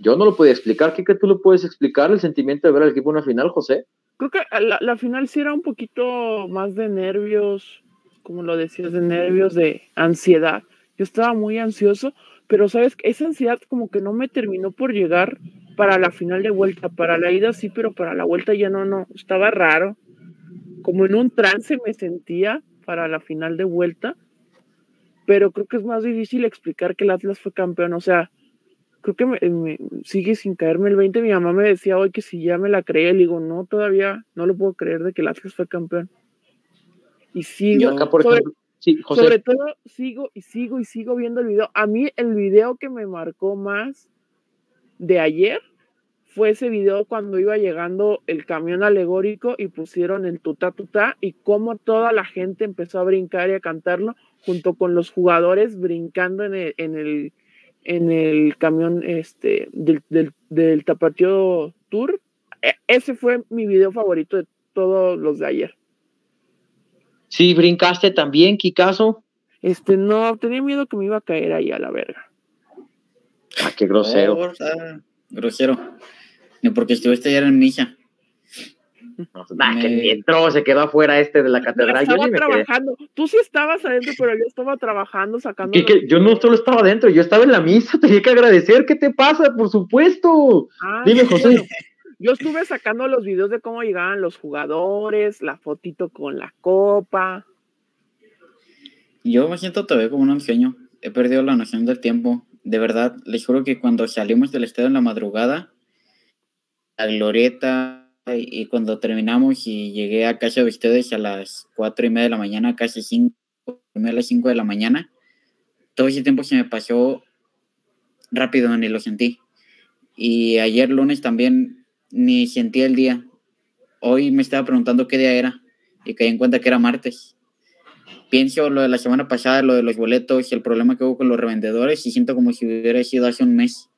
Yo no lo podía explicar. ¿Qué que tú lo puedes explicar el sentimiento de ver al equipo en la final, José? Creo que la, la final sí era un poquito más de nervios, como lo decías, de nervios, de ansiedad. Yo estaba muy ansioso, pero sabes, esa ansiedad como que no me terminó por llegar para la final de vuelta, para la ida sí, pero para la vuelta ya no, no, estaba raro, como en un trance me sentía para la final de vuelta, pero creo que es más difícil explicar que el Atlas fue campeón, o sea, creo que me, sigue sin caerme el 20, mi mamá me decía hoy que si ya me la creía, le digo, no, todavía no lo puedo creer de que el Atlas fue campeón. Y sigo, acá, por ejemplo, sobre todo sigo y sigo y sigo viendo el video. A mí el video que me marcó más de ayer fue ese video cuando iba llegando el camión alegórico y pusieron el tuta tuta y cómo toda la gente empezó a brincar y a cantarlo junto con los jugadores brincando en el, en el, en el camión este, del, del, del Tapatio Tour. E, ese fue mi video favorito de todos los de ayer. Sí, brincaste también, Kikazo. Este, no, tenía miedo que me iba a caer ahí a la verga. Ah, qué grosero. Oh, grosero. No, porque estuviste ayer en misa. No, que ni entró, se quedó afuera este de la catedral. Yo estaba trabajando. Tú sí estabas adentro, pero yo estaba trabajando, sacando. Yo no solo estaba adentro, yo estaba en la misa, tenía que agradecer. ¿Qué te pasa? Por supuesto. Ah, Dime, José. Yo estuve sacando los videos de cómo llegaban los jugadores, la fotito con la copa. Yo me siento todavía como un anciano. He perdido la noción del tiempo. De verdad, les juro que cuando salimos del estadio en la madrugada, la glorieta, y, cuando terminamos y llegué a casa de ustedes a las cuatro y media de la mañana, casi cinco, a las cinco de la mañana, todo ese tiempo se me pasó rápido, ni lo sentí. Y ayer lunes también ni sentí el día. Hoy me estaba preguntando qué día era y caí en cuenta que era martes. Pienso lo de la semana pasada, lo de los boletos y el problema que hubo con los revendedores y siento como si hubiera sido hace un mes.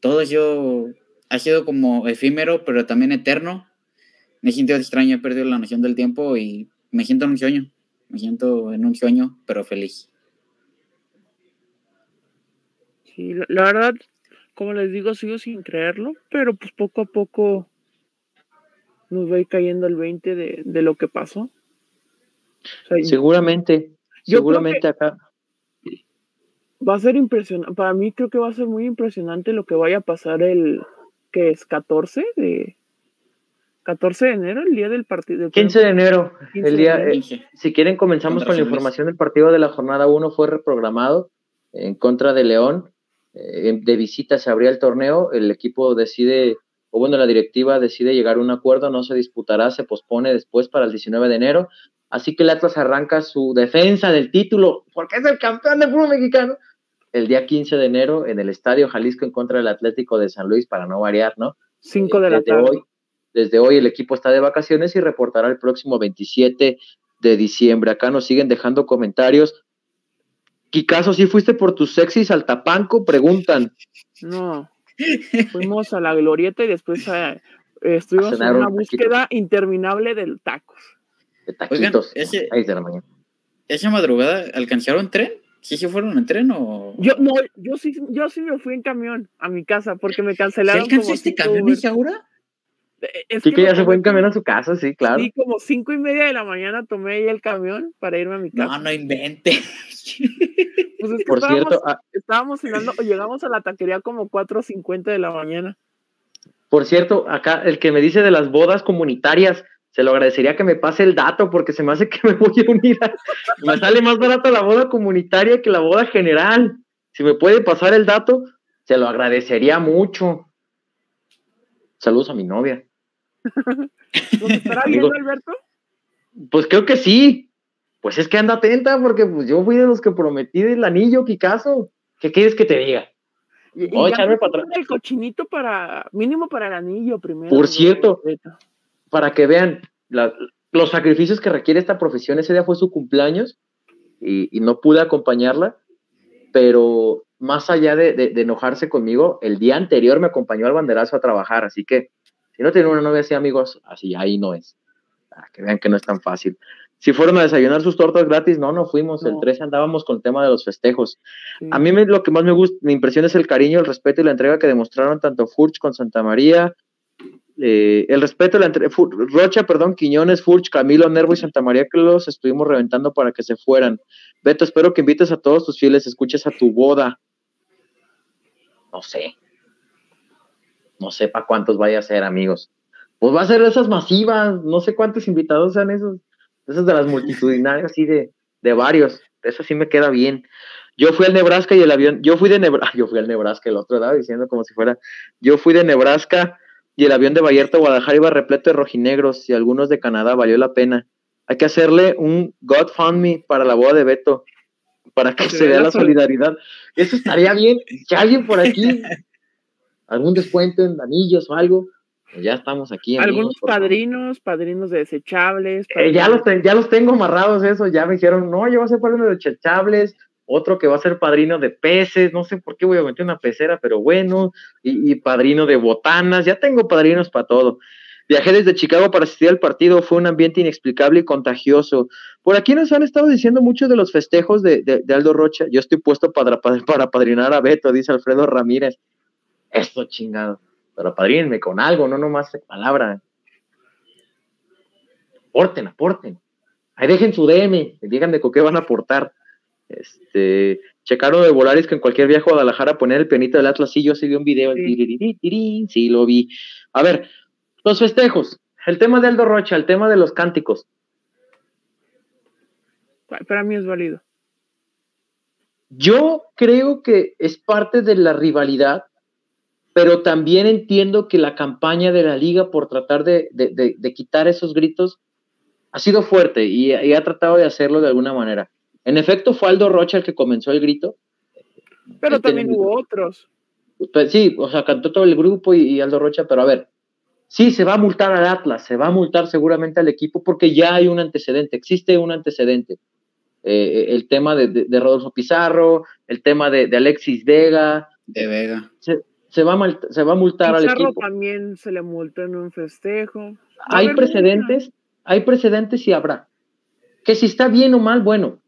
Todo eso ha sido como efímero, pero también eterno. Me he sentido extraño, he perdido la noción del tiempo y me siento en un sueño. Me siento en un sueño, pero feliz. Sí, la verdad, como les digo, sigo sin creerlo, pero pues poco a poco nos va a ir cayendo el 20 de, lo que pasó. seguramente, seguramente acá. Va a ser impresionante, para mí creo que va a ser muy impresionante lo que vaya a pasar el, que es 14 de... 14 de enero, el día del partido. 15 de enero, el día, eh, si quieren comenzamos con la información del partido de la jornada 1, fue reprogramado en contra de León eh, de visita se abría el torneo, el equipo decide, o bueno, la directiva decide llegar a un acuerdo, no se disputará, se pospone después para el 19 de enero. Así que el Atlas arranca su defensa del título, porque es el campeón del fútbol mexicano, el día 15 de enero en el Estadio Jalisco en contra del Atlético de San Luis, para no variar, ¿no? 5 de la desde tarde. Hoy, desde hoy el equipo está de vacaciones y reportará el próximo 27 de diciembre. Acá nos siguen dejando comentarios. Kikazo, ¿sí fuiste por tus sexys al tapanco? Preguntan. No. fuimos a la glorieta y después a, estuvimos en una búsqueda interminable del tacos. De taquitos. ese, de la mañana. ¿Esa madrugada alcanzaron tren? ¿Sí se fueron en tren o...? Yo, no, yo sí, yo sí me fui en camión a mi casa porque me cancelaron. ¿Sí alcanzaste camión, ahora? Es que, ya se fue en camión a su casa, sí, claro. Sí, como cinco y media de la mañana tomé ahí el camión para irme a mi casa. No, no invente. Pues es que Por estábamos, cierto, ah, estábamos cenando, llegamos a la taquería como 4.50 de la mañana. Por cierto, acá el que me dice de las bodas comunitarias, se lo agradecería que me pase el dato porque se me hace que me voy a unir. me sale más barata la boda comunitaria que la boda general. Si me puede pasar el dato, se lo agradecería mucho. Saludos a mi novia. ¿Nos estará viendo, Alberto? Pues creo que sí. Pues es que anda atenta, porque pues yo fui de los que prometí el anillo, Picasso. ¿Qué quieres que te diga? Voy a echarme para atrás. El cochinito para, mínimo para el anillo primero. Por cierto, para que vean los sacrificios que requiere esta profesión, ese día fue su cumpleaños y, no pude acompañarla, pero más allá de, de, enojarse conmigo, el día anterior me acompañó al banderazo a trabajar, así que si no tiene una novia así, amigos, así ahí no es. Para que vean que no es tan fácil. Si fueron a desayunar sus tortas gratis, no, no fuimos. El 13 andábamos con el tema de los festejos. A mí me, lo que más me gusta, mi impresión es el cariño, el respeto y la entrega que demostraron tanto Furch con Santa María, eh, el respeto, la entrega, Rocha, perdón, Quiñones, Furch, Camilo, Nervo y Santa María que los estuvimos reventando para que se fueran. Beto, espero que invites a todos tus fieles, escuches a tu boda. No sé no sé para cuántos vaya a ser, amigos. Pues va a ser esas masivas, no sé cuántos invitados sean esos, esas de las multitudinarias, así de, de varios. Eso sí me queda bien. Yo fui al Nebraska y el avión, yo fui de Nebraska, yo fui al Nebraska el otro lado diciendo como si fuera, yo fui de Nebraska y el avión de Vallarta a Guadalajara iba repleto de rojinegros y algunos de Canadá, valió la pena. Hay que hacerle un God Fund Me para la boda de Beto, para que se vea la solidaridad. Eso estaría bien, que alguien por aquí algún descuento en anillos o algo, pues ya estamos aquí. Algunos padrinos, padrinos de desechables. Eh, ya, los ya los tengo amarrados eso, ya me dijeron, no, yo voy a ser padrino de desechables, otro que va a ser padrino de peces, no sé por qué voy a meter una pecera, pero bueno, y, padrino de botanas, ya tengo padrinos para todo. Viajé desde Chicago para asistir al partido, fue un ambiente inexplicable y contagioso. Por aquí nos han estado diciendo mucho de los festejos de, Aldo Rocha. Yo estoy puesto para, para padrinar a Beto, dice Alfredo Ramírez esto chingado. Pero apadrínenme con algo, no nomás palabra. Aporten, aporten. Ahí dejen su DM, díganme con qué van a aportar. Este, checaron de Volaris que en cualquier viaje a Guadalajara poner el pianito del Atlas. Sí, yo sí vi un video. Sí. sí, lo vi. A ver, los festejos. El tema de Aldo Rocha, el tema de los cánticos. Para mí es válido. Yo creo que es parte de la rivalidad pero también entiendo que la campaña de la liga por tratar de, quitar esos gritos ha sido fuerte y, ha tratado de hacerlo de alguna manera. En efecto, fue Aldo Rocha el que comenzó el grito. Pero también hubo otros. Pues, sí, o sea, cantó todo el grupo y, Aldo Rocha, pero a ver, sí, se va a multar al Atlas, se va a multar seguramente al equipo porque ya hay un antecedente, existe un antecedente. Eh, el tema de, Rodolfo Pizarro, el tema de, Alexis Vega. De Vega se va a, se va a multar al equipo. también se le multó en un festejo. Hay precedentes, hay precedentes y habrá. Que si está bien o mal, bueno.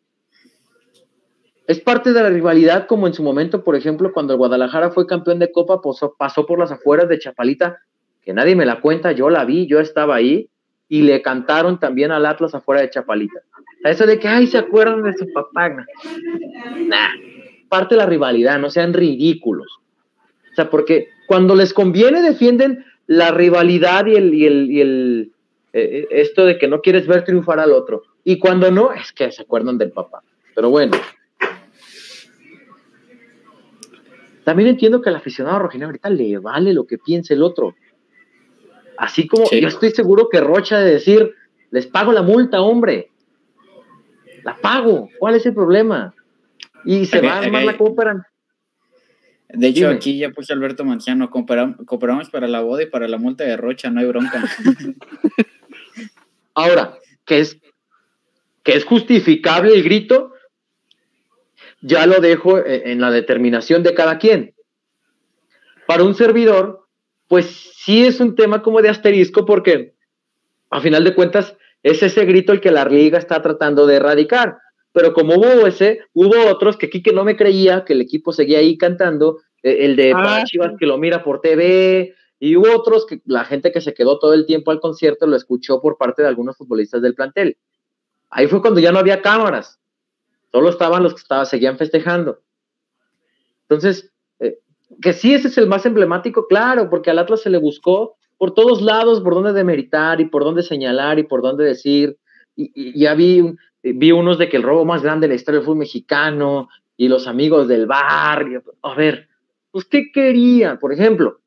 Es parte de la rivalidad, como en su momento, por ejemplo, cuando el Guadalajara fue campeón de Copa, pasó, pasó por las afueras de Chapalita, que nadie me la cuenta, yo la vi, yo estaba ahí, y le cantaron también al Atlas afuera de Chapalita. A eso de que, ay, se acuerdan de su papá. Nah, parte de la rivalidad, no sean ridículos. O sea, porque cuando les conviene defienden la rivalidad y el, y el, y el eh, esto de que no quieres ver triunfar al otro. Y cuando no, es que se acuerdan del papá. Pero bueno. También entiendo que al aficionado rojinegro ahorita le vale lo que piense el otro. Así como yo estoy seguro que Rocha de decir, les pago la multa, hombre. La pago. ¿Cuál es el problema? Y se va a armar la compra de hecho, aquí ya puse Alberto Manciano, cooperamos, para la boda y para la multa de Rocha, no hay bronca. Ahora, que es, que es justificable el grito, ya lo dejo e, en la determinación de cada quien. para un servidor, pues sí es un tema como de asterisco porque a final de cuentas es ese grito el que la liga está tratando de erradicar. Pero como hubo ese, hubo otros que aquí que no me creía, que el equipo seguía ahí cantando, e, el de ah, Chivas que lo mira por TV, y hubo otros que la gente que se quedó todo el tiempo al concierto lo escuchó por parte de algunos futbolistas del plantel. Ahí fue cuando ya no había cámaras, solo estaban los que estaban, seguían festejando. Entonces, eh, que sí, ese es el más emblemático, claro, porque al Atlas se le buscó por todos lados por dónde demeritar y por dónde señalar y por dónde decir. Y, ya vi, vi unos de que el robo más grande de la historia fue mexicano y los amigos del barrio. A ver, pues, ¿qué querían? Por ejemplo,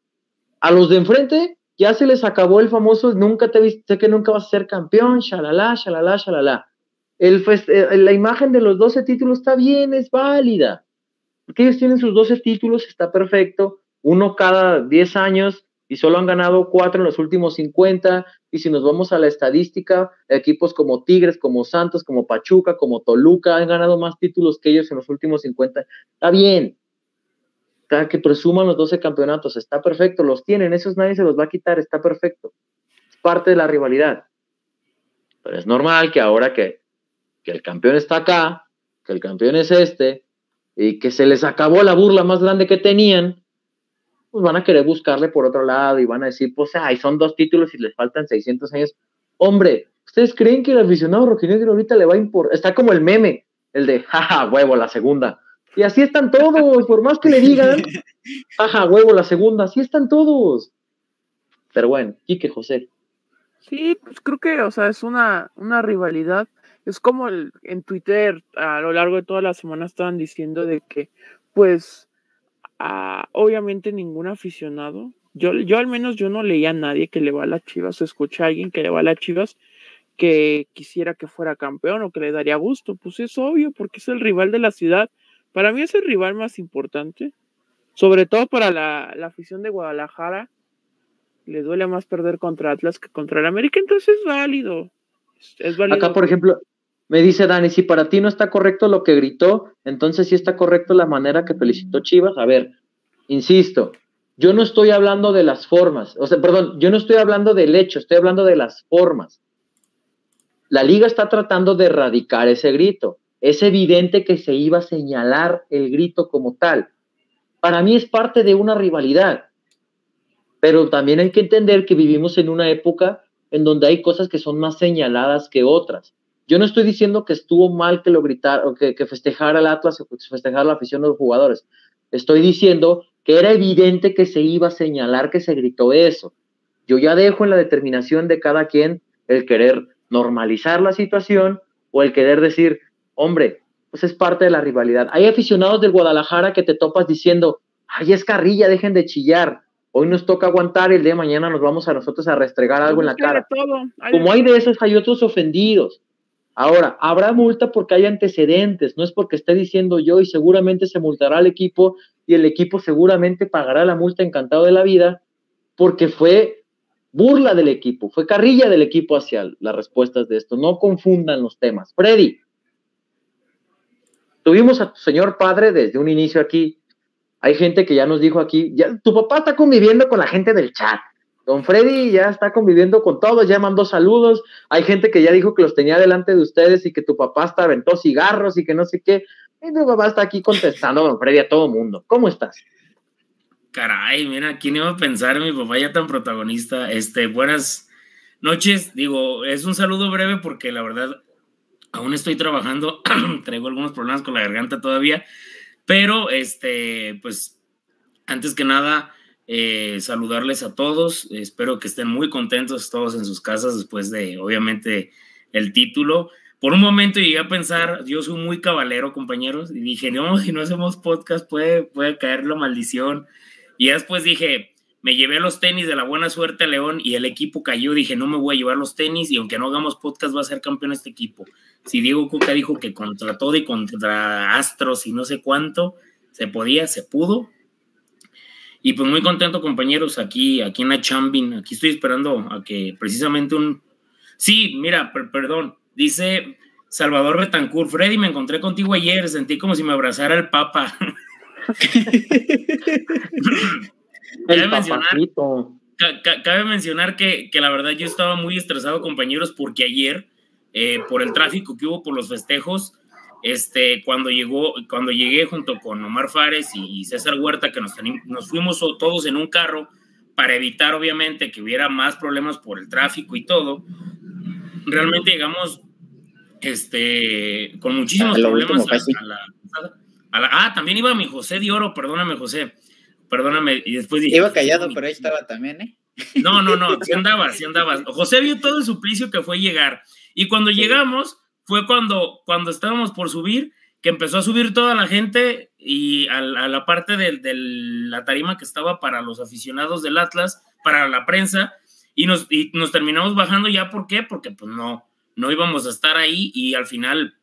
a los de enfrente ya se les acabó el famoso nunca te viste, sé que nunca vas a ser campeón, shalala, shalala, shalala. El, eh, la imagen de los 12 títulos está bien, es válida. Porque ellos tienen sus 12 títulos, está perfecto, uno cada 10 años y solo han ganado cuatro en los últimos 50. Y si nos vamos a la estadística, equipos como Tigres, como Santos, como Pachuca, como Toluca han ganado más títulos que ellos en los últimos 50. Está bien. Cada que presuman los 12 campeonatos, está perfecto, los tienen, esos nadie se los va a quitar, está perfecto. Es parte de la rivalidad. Pero es normal que ahora que, que el campeón está acá, que el campeón es este, y que se les acabó la burla más grande que tenían, pues van a querer buscarle por otro lado y van a decir, pues, ay, son dos títulos y les faltan 600 años. Hombre, ¿ustedes creen que el aficionado rojinegro ahorita le va a importar? Está como el meme, el de, jaja, huevo, la segunda. Y así están todos, por más que le digan, jaja, huevo, la segunda, así están todos. Pero bueno, Quique José. Sí, pues creo que, o sea, es una, una rivalidad es como el, en Twitter a lo largo de toda la semana estaban diciendo de que, pues, obviamente ningún aficionado, yo, yo al menos yo no leía a nadie que le va a las Chivas o escuché a alguien que le va a las Chivas que quisiera que fuera campeón o que le daría gusto. Pues es obvio, porque es el rival de la ciudad. Para mí es el rival más importante, sobre todo para la, la afición de Guadalajara. Le duele más perder contra Atlas que contra el América, entonces es válido. Es válido. Acá, por ejemplo, me dice Dani, si para ti no está correcto lo que gritó, entonces sí está correcto la manera que felicitó Chivas. A ver, insisto, yo no estoy hablando de las formas, o sea, perdón, yo no estoy hablando del hecho, estoy hablando de las formas. La liga está tratando de erradicar ese grito. Es evidente que se iba a señalar el grito como tal. Para mí es parte de una rivalidad, pero también hay que entender que vivimos en una época en donde hay cosas que son más señaladas que otras. Yo no estoy diciendo que estuvo mal que lo gritara o que, que festejara el Atlas o que festejara la afición de los jugadores. Estoy diciendo que era evidente que se iba a señalar que se gritó eso. Yo ya dejo en la determinación de cada quien el querer normalizar la situación o el querer decir, hombre, pues es parte de la rivalidad. Hay aficionados del Guadalajara que te topas diciendo, ay, es carrilla, dejen de chillar. Hoy nos toca aguantar, el día de mañana nos vamos a nosotros a restregar algo en la cara. Como hay de esos, hay otros ofendidos. Ahora, habrá multa porque hay antecedentes, no es porque esté diciendo yo y seguramente se multará al equipo y el equipo seguramente pagará la multa encantado de la vida porque fue burla del equipo, fue carrilla del equipo hacia las respuestas de esto. No confundan los temas. Freddy, tuvimos a tu señor padre desde un inicio aquí. Hay gente que ya nos dijo aquí, ya, tu papá está conviviendo con la gente del chat. Don Freddy ya está conviviendo con todos, ya mandó saludos. Hay gente que ya dijo que los tenía delante de ustedes y que tu papá hasta aventó cigarros y que no sé qué. Y tu papá está aquí contestando, don Freddy, a todo mundo. ¿Cómo estás? Caray, mira, ¿quién iba a pensar mi papá ya tan protagonista? Este, buenas noches. Digo, es un saludo breve porque la verdad aún estoy trabajando, traigo algunos problemas con la garganta todavía, pero este, pues antes que nada, eh, saludarles a todos. Espero que estén muy contentos todos en sus casas después de, obviamente, el título. Por un momento llegué a pensar, yo soy muy cabalero, compañeros, y dije, no, si no hacemos podcast puede, puede caer la maldición. Y después dije, me llevé los tenis de la buena suerte a León y el equipo cayó. Dije, no me voy a llevar los tenis y aunque no hagamos podcast va a ser campeón este equipo. Si Diego Cuca dijo que contra todo y contra Astros y no sé cuánto, se podía, se pudo. Y pues muy contento, compañeros, aquí, aquí en la Chambin. Aquí estoy esperando a que precisamente un. Sí, mira, perdón. Dice Salvador Betancourt. Freddy, me encontré contigo ayer. Sentí como si me abrazara el Papa. cabe mencionar, cabe mencionar que, que, la verdad yo estaba muy estresado, compañeros, porque ayer, eh, por el tráfico que hubo por los festejos, este, cuando, llegó, cuando llegué junto con Omar Fares y César Huerta, que nos, nos fuimos todos en un carro para evitar, obviamente, que hubiera más problemas por el tráfico y todo, realmente llegamos este, con muchísimos problemas a, la, Ah, también iba mi José de Oro, perdóname, José. Perdóname, y después dije. Iba callado, pero ahí estaba también, ¿eh? No, no, no, sí andaba, sí andaba. José vio todo el suplicio que fue llegar. Y cuando llegamos, fue cuando, cuando estábamos por subir, que empezó a subir toda la gente y a, la parte de, la tarima que estaba para los aficionados del Atlas, para la prensa, y nos, terminamos bajando ya, ¿por qué? Porque pues no, no íbamos a estar ahí y al final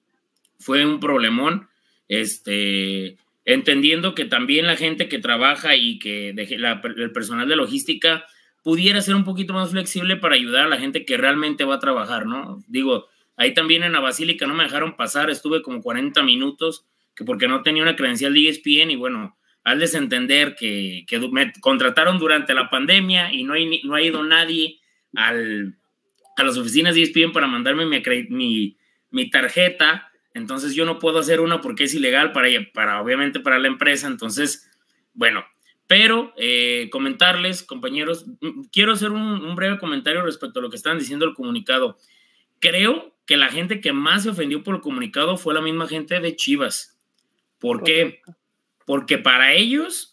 fue un problemón, este, entendiendo que también la gente que trabaja y que el personal de logística pudiera ser un poquito más flexible para ayudar a la gente que realmente va a trabajar, ¿no? Digo, ahí también en la Basílica no me dejaron pasar, estuve como 40 minutos, que porque no tenía una credencial de ESPN y bueno, al desentender que, que me contrataron durante la pandemia y no, hay, no ha ido nadie al, a las oficinas de ESPN para mandarme mi, mi, tarjeta, entonces yo no puedo hacer una porque es ilegal para, para obviamente para la empresa, entonces, bueno, pero eh, comentarles, compañeros, quiero hacer un, breve comentario respecto a lo que están diciendo el comunicado. Creo que la gente que más se ofendió por el comunicado fue la misma gente de Chivas. ¿Por qué? Porque para ellos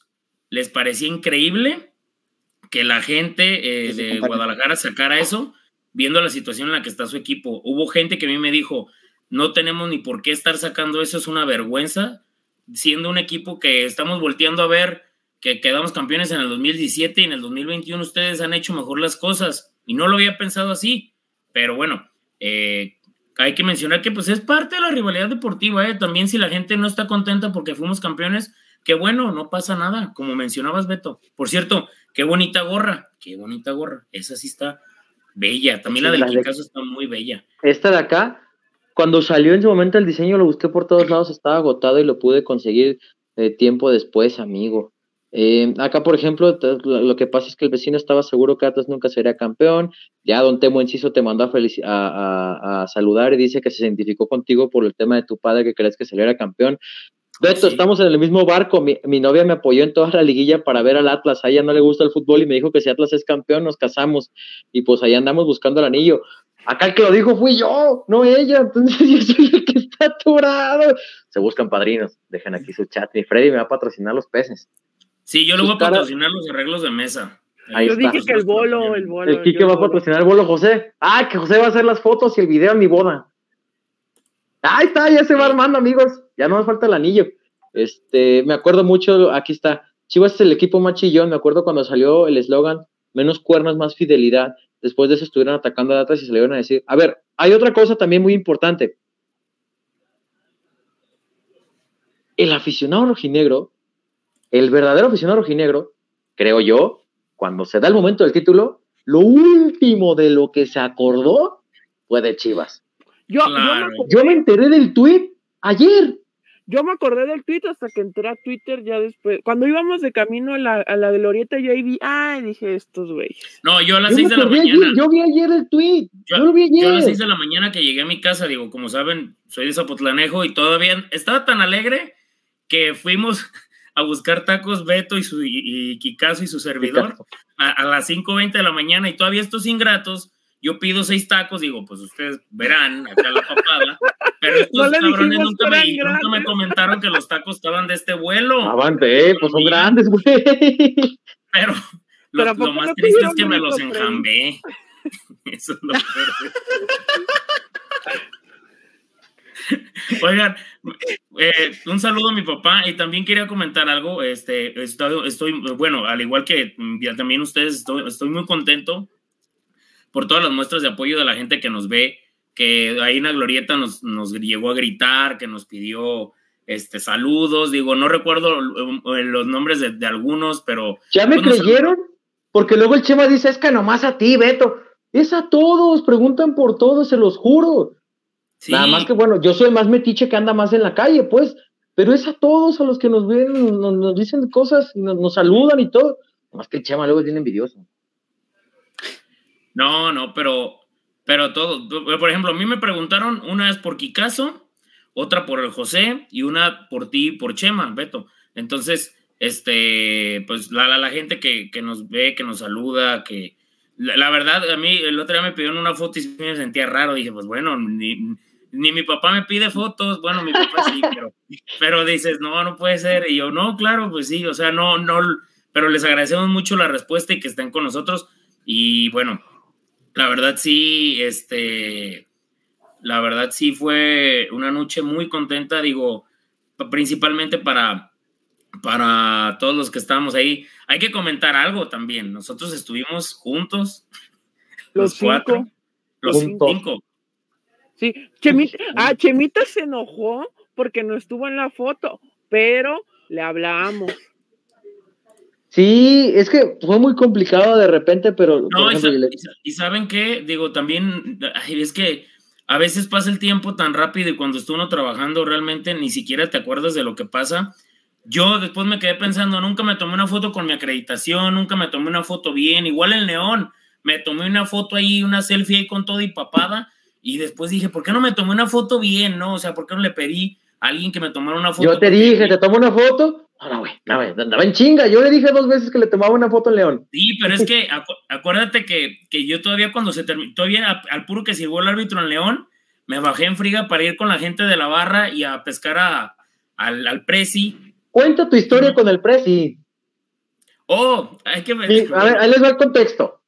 les parecía increíble que la gente eh, de Guadalajara sacara eso, viendo la situación en la que está su equipo. Hubo gente que a mí me dijo, no tenemos ni por qué estar sacando eso, es una vergüenza, siendo un equipo que estamos volteando a ver que quedamos campeones en el 2017 y en el 2021 ustedes han hecho mejor las cosas. Y no lo había pensado así, pero bueno, eh, hay que mencionar que pues es parte de la rivalidad deportiva, ¿eh? también si la gente no está contenta porque fuimos campeones, qué bueno, no pasa nada, como mencionabas Beto. Por cierto, qué bonita gorra, qué bonita gorra, esa sí está bella, también la del Picasso está muy bella. Esta de acá, cuando salió en su momento el diseño lo busqué por todos lados, estaba agotado y lo pude conseguir eh, tiempo después, amigo. Eh, acá, por ejemplo, lo que pasa es que el vecino estaba seguro que Atlas nunca sería campeón. Ya Don Temo Enciso te mandó a, a, saludar y dice que se identificó contigo por el tema de tu padre que crees que saliera campeón. Beto, estamos en el mismo barco. Mi, novia me apoyó en toda la liguilla para ver al Atlas. A ella no le gusta el fútbol y me dijo que si Atlas es campeón nos casamos. Y pues ahí andamos buscando el anillo. Acá el que lo dijo fui yo, no ella. Entonces yo soy el que está aturado. Se buscan padrinos. Dejen aquí su chat. Mi Freddy me va a patrocinar los peces. Sí, yo le voy a patrocinar los arreglos de mesa. yo dije que el bolo, el bolo. El Kike va a patrocinar el bolo José. Ah, que José va a hacer las fotos y el video en mi boda. Ahí está, ya se va armando, amigos. Ya no me falta el anillo. Este, me acuerdo mucho, aquí está. Chivas es el equipo más chillón. Me acuerdo cuando salió el eslogan, menos cuernos, más fidelidad. Después de eso estuvieron atacando a datas y salieron a decir. A ver, hay otra cosa también muy importante. El aficionado rojinegro el verdadero aficionado rojinegro, creo yo, cuando se da el momento del título, lo último de lo que se acordó fue de Chivas. Yo, me, enteré del tweet ayer. Yo me acordé del tweet hasta que entré a Twitter ya después. Cuando íbamos de camino a la, a la glorieta, yo ahí vi, ay, dije, estos güeyes. No, yo a las 6 de la mañana. yo vi ayer el tweet. Yo, lo vi ayer. Yo a las 6 de la mañana que llegué a mi casa, digo, como saben, soy de Zapotlanejo y todavía estaba tan alegre que fuimos a buscar tacos Beto y, su, y, Kikazo y su servidor a, las 5.20 de la mañana y todavía estos ingratos, yo pido seis tacos, digo, pues ustedes verán acá la papada, pero estos cabrones nunca me, nunca me, comentaron que los tacos estaban de este vuelo. Avante, pues son grandes, güey. Pero lo, lo más triste es que me los enjambé. Eso es lo peor. Oigan, eh, un saludo a mi papá y también quería comentar algo. Este, estoy, bueno, al igual que también ustedes, estoy, estoy muy contento por todas las muestras de apoyo de la gente que nos ve, que ahí en la glorieta nos, nos llegó a gritar, que nos pidió este, saludos. Digo, no recuerdo eh, los nombres de, algunos, pero. ¿Ya me creyeron? Porque luego el Chema dice: es que nomás a ti, Beto. Es a todos, preguntan por todos, se los juro. Nada más que, bueno, yo soy más metiche que anda más en la calle, pues, pero es a todos a los que nos ven, nos, dicen cosas y nos, saludan y todo. Más que el Chema luego es bien envidioso. No, no, pero, pero todo. Por ejemplo, a mí me preguntaron una vez por Kikazo, otra por el José y una por ti y por Chema, Beto. Entonces, este, pues la, la, gente que, que, nos ve, que nos saluda, que la, verdad, a mí el otro día me pidieron una foto y me sentía raro. Dije, pues bueno, ni, ni mi papá me pide fotos, bueno, mi papá sí, pero, pero dices, no, no puede ser. Y yo, no, claro, pues sí, o sea, no, no, pero les agradecemos mucho la respuesta y que estén con nosotros. Y bueno, la verdad sí, este, la verdad sí fue una noche muy contenta, digo, principalmente para, para todos los que estábamos ahí. Hay que comentar algo también. Nosotros estuvimos juntos. Los, cuatro. Los cinco. Sí, Chemita, ah, Chemita se enojó porque no estuvo en la foto, pero le hablamos. Sí, es que fue muy complicado de repente, pero... No, y, saben qué, digo, también es que a veces pasa el tiempo tan rápido y cuando estuvo uno trabajando realmente ni siquiera te acuerdas de lo que pasa. Yo después me quedé pensando, nunca me tomé una foto con mi acreditación, nunca me tomé una foto bien, igual el neón, me tomé una foto ahí, una selfie ahí con todo y papada, y después dije, ¿por qué no me tomé una foto bien, no? O sea, ¿por qué no le pedí a alguien que me tomara una foto? Yo te dije, ¿te tomo una foto? No, güey, no, güey, andaba en chinga. Yo le dije dos veces que le tomaba una foto a León. Sí, pero es que acuérdate que, que, yo todavía cuando se terminó, todavía al puro que llegó el árbitro en León, me bajé en friga para ir con la gente de la barra y a pescar a, al, al Prezi. Cuenta tu historia con el Prezi. Oh, hay que ver. a ver, ahí les va el contexto.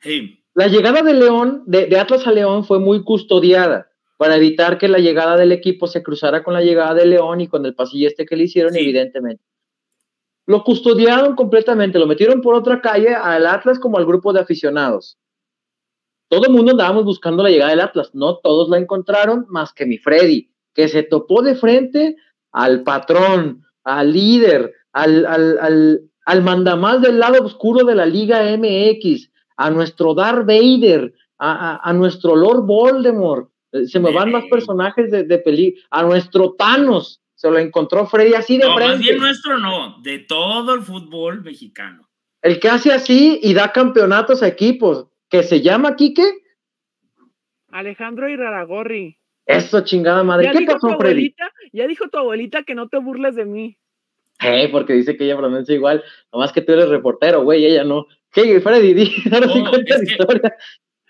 Sí. La llegada de León, de, de Atlas a León, fue muy custodiada para evitar que la llegada del equipo se cruzara con la llegada de León y con el pasillo este que le hicieron, evidentemente. Lo custodiaron completamente, lo metieron por otra calle al Atlas como al grupo de aficionados. Todo el mundo andábamos buscando la llegada del Atlas, no todos la encontraron más que mi Freddy, que se topó de frente al patrón, al líder, al, al, al, al mandamás del lado oscuro de la Liga MX, a nuestro Darth Vader, a, a, a nuestro Lord Voldemort, eh, se me van más personajes de, de película. A nuestro Thanos se lo encontró Freddy así de no, frente. Más bien nuestro no, de todo el fútbol mexicano. El que hace así y da campeonatos a equipos, que se llama Quique. Alejandro Iraragorri. Eso, chingada madre. ¿Qué pasó, Freddy? Ya dijo tu abuelita que no te burles de mí. Eh, porque dice que ella pronuncia igual, nomás que tú eres reportero, güey, ella no. ¿Qué, Freddy? Di, ahora sí cuenta la historia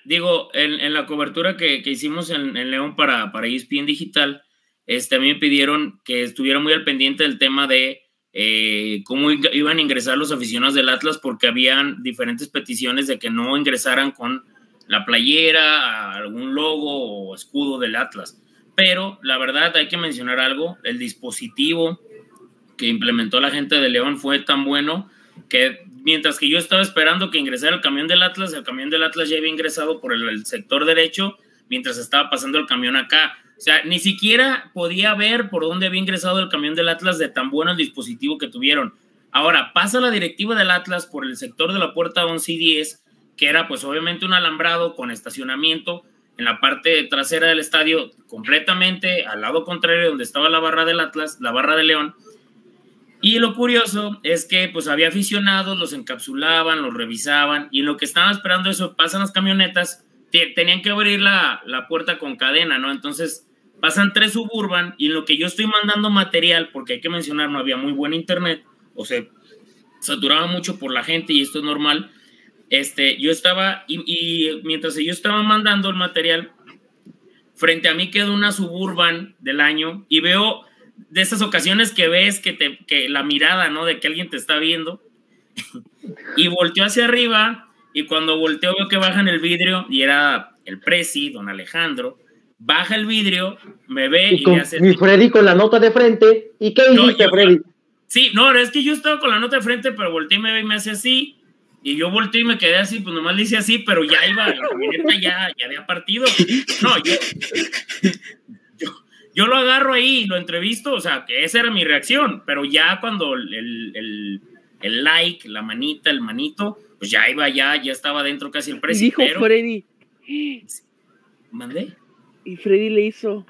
digo, en, en, la cobertura que, que hicimos en, en, León para, para ESPN Digital, este, a mí me pidieron que estuviera muy al pendiente del tema de eh, cómo iban a ingresar los aficionados del Atlas, porque habían diferentes peticiones de que no ingresaran con la playera, algún logo o escudo del Atlas. Pero la verdad hay que mencionar algo, el dispositivo que implementó la gente de León fue tan bueno que mientras que yo estaba esperando que ingresara el camión del Atlas, el camión del Atlas ya había ingresado por el, sector derecho mientras estaba pasando el camión acá. O sea, ni siquiera podía ver por dónde había ingresado el camión del Atlas de tan bueno el dispositivo que tuvieron. Ahora, pasa la directiva del Atlas por el sector de la puerta 11 y 10, que era pues obviamente un alambrado con estacionamiento en la parte trasera del estadio, completamente al lado contrario donde estaba la barra del Atlas, la barra de León, y lo curioso es que pues había aficionados, los encapsulaban, los revisaban y en lo que estaban esperando eso, pasan las camionetas, tenían que abrir la, la, puerta con cadena, ¿no? Entonces pasan tres suburban y en lo que yo estoy mandando material, porque hay que mencionar, no había muy buen internet, o sea, saturaba mucho por la gente y esto es normal, este, yo estaba, y, y mientras yo estaba mandando el material, frente a mí quedó una suburban del año y veo de esas ocasiones que ves que, te, que la mirada, ¿no? De que alguien te está viendo. y volteó hacia arriba y cuando volteó veo que bajan el vidrio y era el Prezi, don Alejandro. Baja el vidrio, me ve y, y me hace... Mi Freddy con la nota de frente. ¿Y qué hiciste, no, Freddy? Sí, no, es que yo estaba con la nota de frente, pero volteé y me ve y me hace así. Y yo volteé y me quedé así, pues nomás le hice así, pero ya iba, la camioneta ya, ya había partido. No, yo, yo lo agarro ahí y lo entrevisto, o sea, que esa era mi reacción, pero ya cuando el, el, el, like, la manita, el manito, pues ya iba, ya, ya estaba dentro casi el precio. Dijo pero... Freddy. ¿Mandé? Y Freddy le hizo.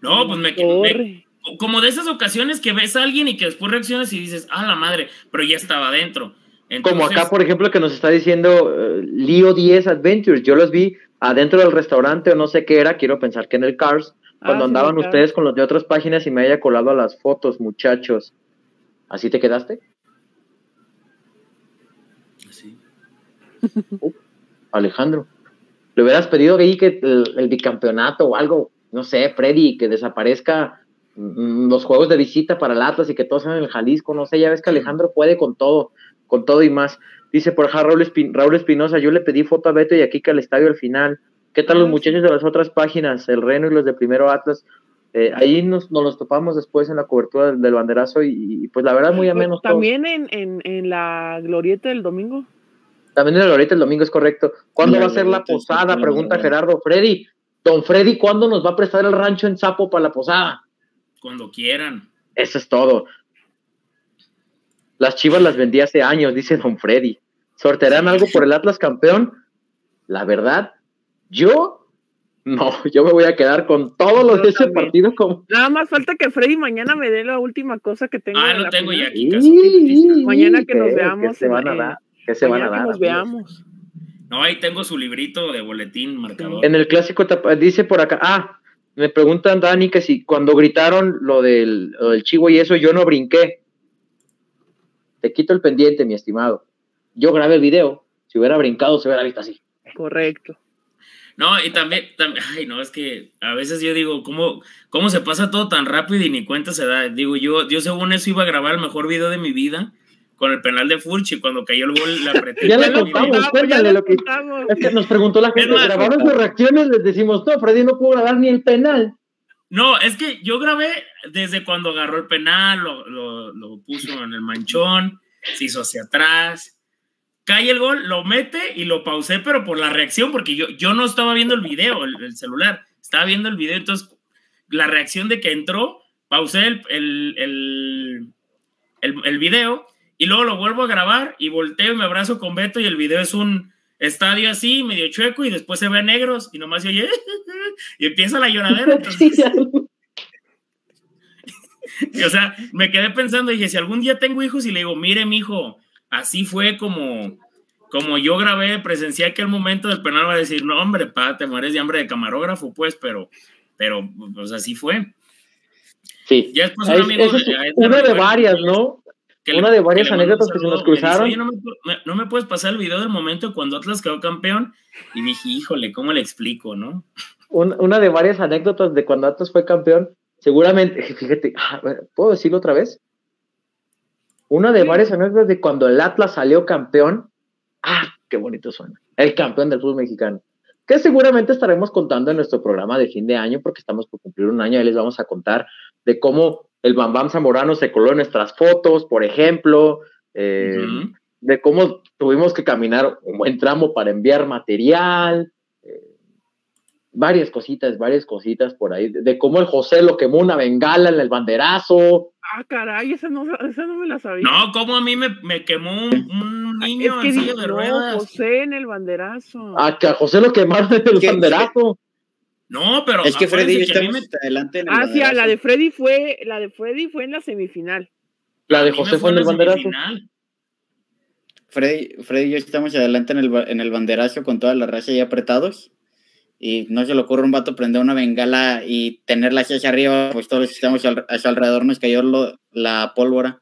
No, pues me, me, como de esas ocasiones que ves a alguien y que después reaccionas y dices, ah, la madre, pero ya estaba adentro. Como acá, por ejemplo, que nos está diciendo uh, Leo 10 Adventures. Yo los vi adentro del restaurante o no sé qué era, quiero pensar que en el Cars, cuando Ah, sí, andaban claro. ustedes con los de otras páginas y me haya colado a las fotos, muchachos. ¿Así te quedaste? Sí. Alejandro. Le hubieras pedido ahí que el, el bicampeonato o algo, no sé, Freddy, que desaparezca mm, los juegos de visita para el Atlas y que todos sean en el Jalisco, no sé, ya ves que Alejandro puede con todo, con todo y más. Dice por acá Raúl, Espin- Raúl Espinosa, yo le pedí foto a Beto y a Kika al estadio al final. ¿Qué tal los muchachos de las otras páginas, el Reno y los de Primero Atlas? Eh, ahí nos, nos los topamos después en la cobertura del, del banderazo y, y, pues la verdad muy Pues, todos. También en, en, en la glorieta del domingo. También el ahorita el domingo es correcto. ¿Cuándo La va a ser la Glorieta, posada? Pregunta. Gerardo. Freddy, don Freddy, ¿cuándo nos va a prestar el rancho en Sapo para la posada? Cuando quieran. Eso es todo. Las chivas las vendí hace años, dice don Freddy. ¿Sortearán algo por el Atlas campeón? La verdad, yo no, yo me voy a quedar con todo lo de ese también. partido como. Nada más falta que Freddy mañana me dé la última cosa que tengo. Ah, de lo la tengo final. ya aquí. Kika, Mañana que nos veamos ¿Qué se van a dar? ¿Qué se van a dar? que nos veamos. No, ahí tengo su librito de boletín marcador. En el clásico tapa- dice por acá, ah, me preguntan Dani que si cuando gritaron lo del, lo del chivo y eso, yo no brinqué. Te quito el pendiente, mi estimado. Yo grabé el video. Si hubiera brincado, se hubiera visto así. Correcto. No, y también, también, ay, no, es que a veces yo digo, ¿cómo, ¿cómo se pasa todo tan rápido y ni cuenta se da? Digo, yo, yo según eso iba a grabar el mejor video de mi vida con el penal de Furchi. Cuando cayó el gol, la apreté. Ya le contamos, ya cuéntale lo que-. Es que nos preguntó la gente, más, ¿grabaron sus reacciones? Les decimos, no, Freddy no pudo grabar ni el penal. No, es que yo grabé desde cuando agarró el penal, lo, lo, lo puso en el manchón, se hizo hacia atrás. Cae el gol, lo mete y lo pausé, pero por la reacción, porque yo, yo no estaba viendo el video, el, el celular, estaba viendo el video, entonces la reacción de que entró, pausé el, el, el, video y luego lo vuelvo a grabar y volteo y me abrazo con Beto y el video es un estadio así, medio chueco y después se ve negros y nomás se oye y empieza la lloradera. Entonces, y, o sea, me quedé pensando, dije, si algún día tengo hijos y le digo, mire, mi hijo, así fue como, como yo grabé, presencié aquel momento del penal, va a decir, no, hombre, pa, te mueres de hambre de camarógrafo, pues, pero, pero, pues así fue. Sí. Ya después un amigo, es una de varias, ¿no? que le- Una de varias que anécdotas que se nos dice, cruzaron. "Oye, no, me, no puedes pasar el video del momento cuando Atlas quedó campeón. Y dije, híjole, ¿cómo le explico, no? Un- una de varias anécdotas de cuando Atlas fue campeón. Seguramente, fíjate, ah, ¿puedo decirlo otra vez? Una de varias anécdotas de cuando el Atlas salió campeón. Ah, qué bonito suena. El campeón del fútbol mexicano. Que seguramente estaremos contando en nuestro programa de fin de año, porque estamos por cumplir un año. Ahí les vamos a contar de cómo el Bambam Zamorano se coló en nuestras fotos, por ejemplo. eh, de cómo tuvimos que caminar un buen tramo para enviar material, eh, varias cositas, varias cositas por ahí, de, de cómo el José lo quemó una bengala en el banderazo, Ah, caray, esa no, esa no me la sabía. No, como a mí me, me quemó un, un es niño que en de no, ruedas. José en el banderazo. a que a José lo quemaron en el banderazo. No, pero Es que Freddy, acuérdense que a mí estamos me- adelante en el Ah, sí, la de Freddy fue, la de Freddy fue en la semifinal. La de José fue en el banderazo. semifinal. Freddy, Freddy y yo estamos adelante en el, en el banderazo con toda la raza ahí apretados. Y no se le ocurre a un vato prender una bengala y tenerla hacia arriba, pues todos los que estamos al- a su alrededor nos cayó lo- la pólvora.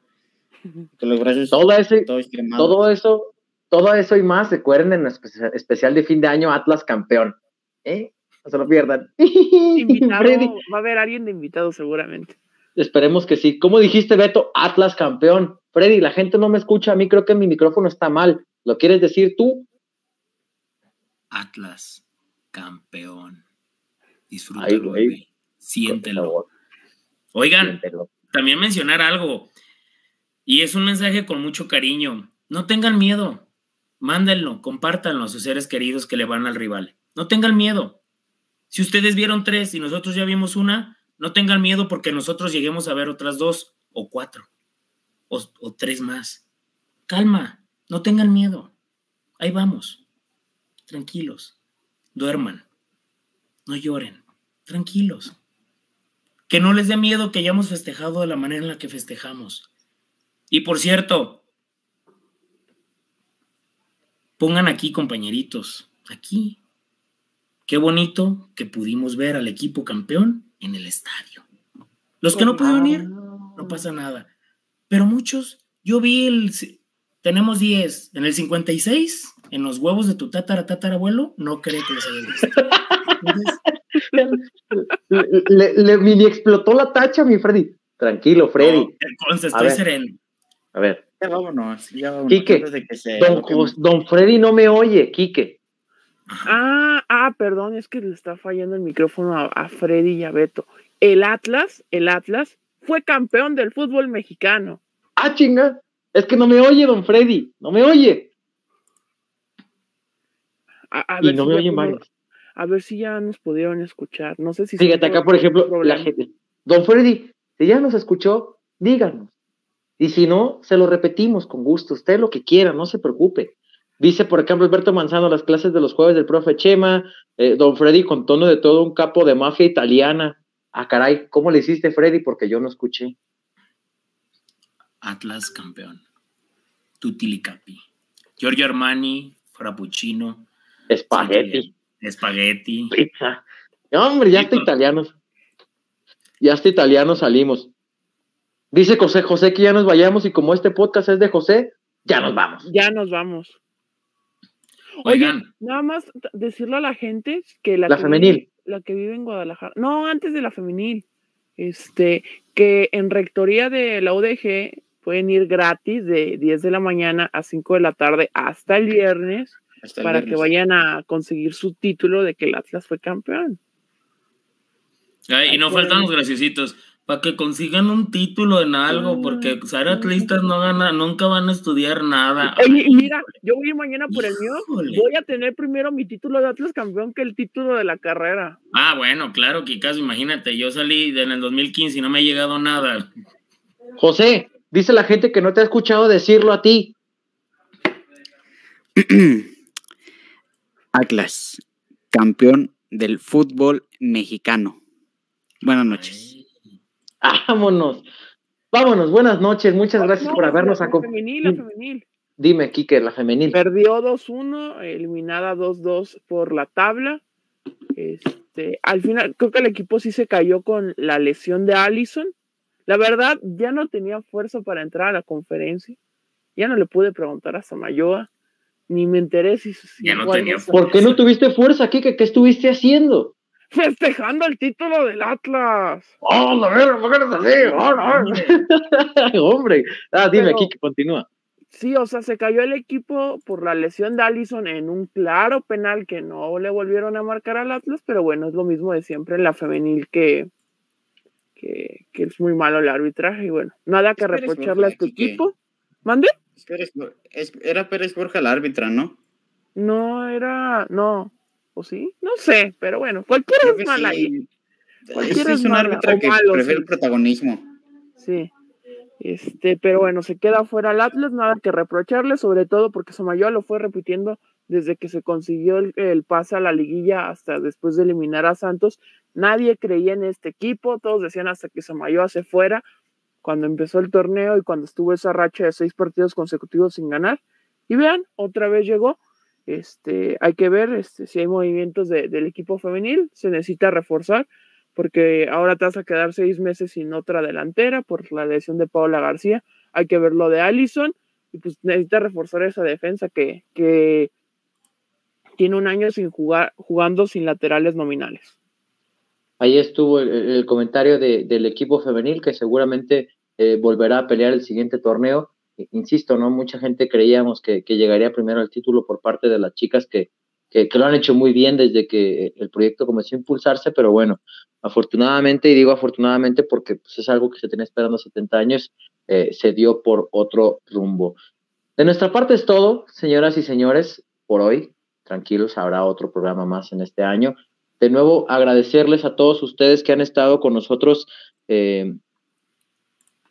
Con los brazos Todo, ese, todo eso, todo eso y más, recuerden en el espe- especial de fin de año Atlas campeón. ¿Eh? No se lo pierdan. Invitado, Freddy, va a haber alguien de invitado seguramente. Esperemos que sí. ¿Cómo dijiste, Beto? Atlas campeón. Freddy, la gente no me escucha. A mí creo que mi micrófono está mal. ¿Lo quieres decir tú? Atlas, campeón. Ay, Disfrútalo, güey. güey. Siéntelo. Oigan, siéntelo. también mencionar algo. Y es un mensaje con mucho cariño. No tengan miedo. Mándenlo, compártanlo a sus seres queridos que le van al rival. No tengan miedo. Si ustedes vieron tres y nosotros ya vimos una, no tengan miedo porque nosotros lleguemos a ver otras dos o cuatro o, o tres más. Calma, no tengan miedo. Ahí vamos. Tranquilos. Duerman. No lloren. Tranquilos. Que no les dé miedo que hayamos festejado de la manera en la que festejamos. Y por cierto, pongan aquí, compañeritos, aquí. Qué bonito que pudimos ver al equipo campeón en el estadio. Los que no pudieron ir, no pasa nada. Pero muchos, yo vi el, tenemos 10, en el 56, en los huevos de tu tatara tatarabuelo, no creo que los haya visto. le, le, mini explotó la tacha, mi Freddy. Tranquilo, Freddy. No, entonces, estoy sereno. A ver. Ya vámonos, ya vámonos. Quique, don, don, Freddy no me oye, Quique. Ah, ah, perdón, es que le está fallando el micrófono a, a Freddy y a Beto. El Atlas, el Atlas, fue campeón del fútbol mexicano. Ah, chinga. Es que no me oye, don Freddy. No me oye. A, y no me oyen varios. A ver si ya nos pudieron escuchar. No sé si. Fíjate acá, por ejemplo, la gente. Don Freddy, si ya nos escuchó, díganos. Y si no, se lo repetimos con gusto. Usted lo que quiera, no se preocupe. Dice, por ejemplo, Alberto Manzano, las clases de los jueves del profe Chema, eh, don Freddy con tono de todo un capo de mafia italiana. Ah, caray, ¿cómo le hiciste, Freddy? Porque yo no escuché. Atlas campeón. Tutilicapi. Giorgio Armani, Frappuccino. Espagueti. Espagueti. Pizza. hombre, ya está italiano. Ya está italiano salimos. Dice José José que ya nos vayamos y como este podcast es de José, ya nos vamos. Ya nos vamos. Oigan, nada más decirle a la gente que la, la femenil la que vive en Guadalajara. No, antes de la femenil. Este, que en rectoría de la UDG pueden ir gratis de 10 de la mañana a 5 de la tarde hasta el viernes para que vayan a conseguir su título de que el Atlas fue campeón. y no faltan los graciositos para que consigan un título en algo, porque ser atlistas no gana, nunca van a estudiar nada. y mira, yo voy mañana por el mío, voy a tener primero mi título de Atlas campeón que el título de la carrera. Ah, bueno, claro, Kikazo, imagínate, yo salí en el 2015 y no me ha llegado nada. José, dice la gente que no te ha escuchado decirlo a ti. Atlas, campeón del fútbol mexicano. Buenas noches. Vámonos. Vámonos, buenas noches, muchas gracias por habernos acompañado. Femenil, la femenil. Dime, Kike, la femenil. Perdió 2-1, eliminada 2-2 por la tabla. Este, al final, creo que el equipo sí se cayó con la lesión de Allison. La verdad, ya no tenía fuerza para entrar a la conferencia. Ya no le pude preguntar a Samayoa, ni me enteré si. ya no tenía fuerza. ¿Por qué no tuviste fuerza, Kike? ¿Qué estuviste haciendo? festejando el título del Atlas. ¡Oh, la verga! ¿Por qué no así? Hombre, ah, dime, aquí que continúa. Sí, o sea, se cayó el equipo por la lesión de Allison en un claro penal que no le volvieron a marcar al Atlas, pero bueno, es lo mismo de siempre en la femenil que, que, es muy malo el arbitraje y bueno, nada que reprocharle a tu equipo. ¿Mande? Era Pérez Borja el árbitra, ¿no? No, era, no, ¿O sí? No sé, pero bueno, cualquiera es mala ahí. Cualquiera es, un árbitro que prefiere el protagonismo. Sí. Este, pero bueno, se queda fuera el Atlas, nada que reprocharle, sobre todo porque Somayoa lo fue repitiendo desde que se consiguió el, pase a la liguilla hasta después de eliminar a Santos. Nadie creía en este equipo, todos decían hasta que Somayoa se fuera cuando empezó el torneo y cuando estuvo esa racha de seis partidos consecutivos sin ganar. Y vean, otra vez llegó este, hay que ver este, si hay movimientos del equipo femenil, se necesita reforzar, porque ahora te vas a quedar seis meses sin otra delantera por la lesión de Paola García. Hay que ver lo de Allison, y pues necesita reforzar esa defensa que, que tiene un año sin jugar, jugando sin laterales nominales. Ahí estuvo el, comentario del equipo femenil que seguramente eh, volverá a pelear el siguiente torneo insisto, ¿no? Mucha gente creíamos que, llegaría primero al título por parte de las chicas que, que, lo han hecho muy bien desde que el proyecto comenzó a impulsarse, pero bueno, afortunadamente, y digo afortunadamente porque pues, es algo que se tenía esperando 70 años, eh, se dio por otro rumbo. De nuestra parte es todo, señoras y señores, por hoy. Tranquilos, habrá otro programa más en este año. De nuevo, agradecerles a todos ustedes que han estado con nosotros eh,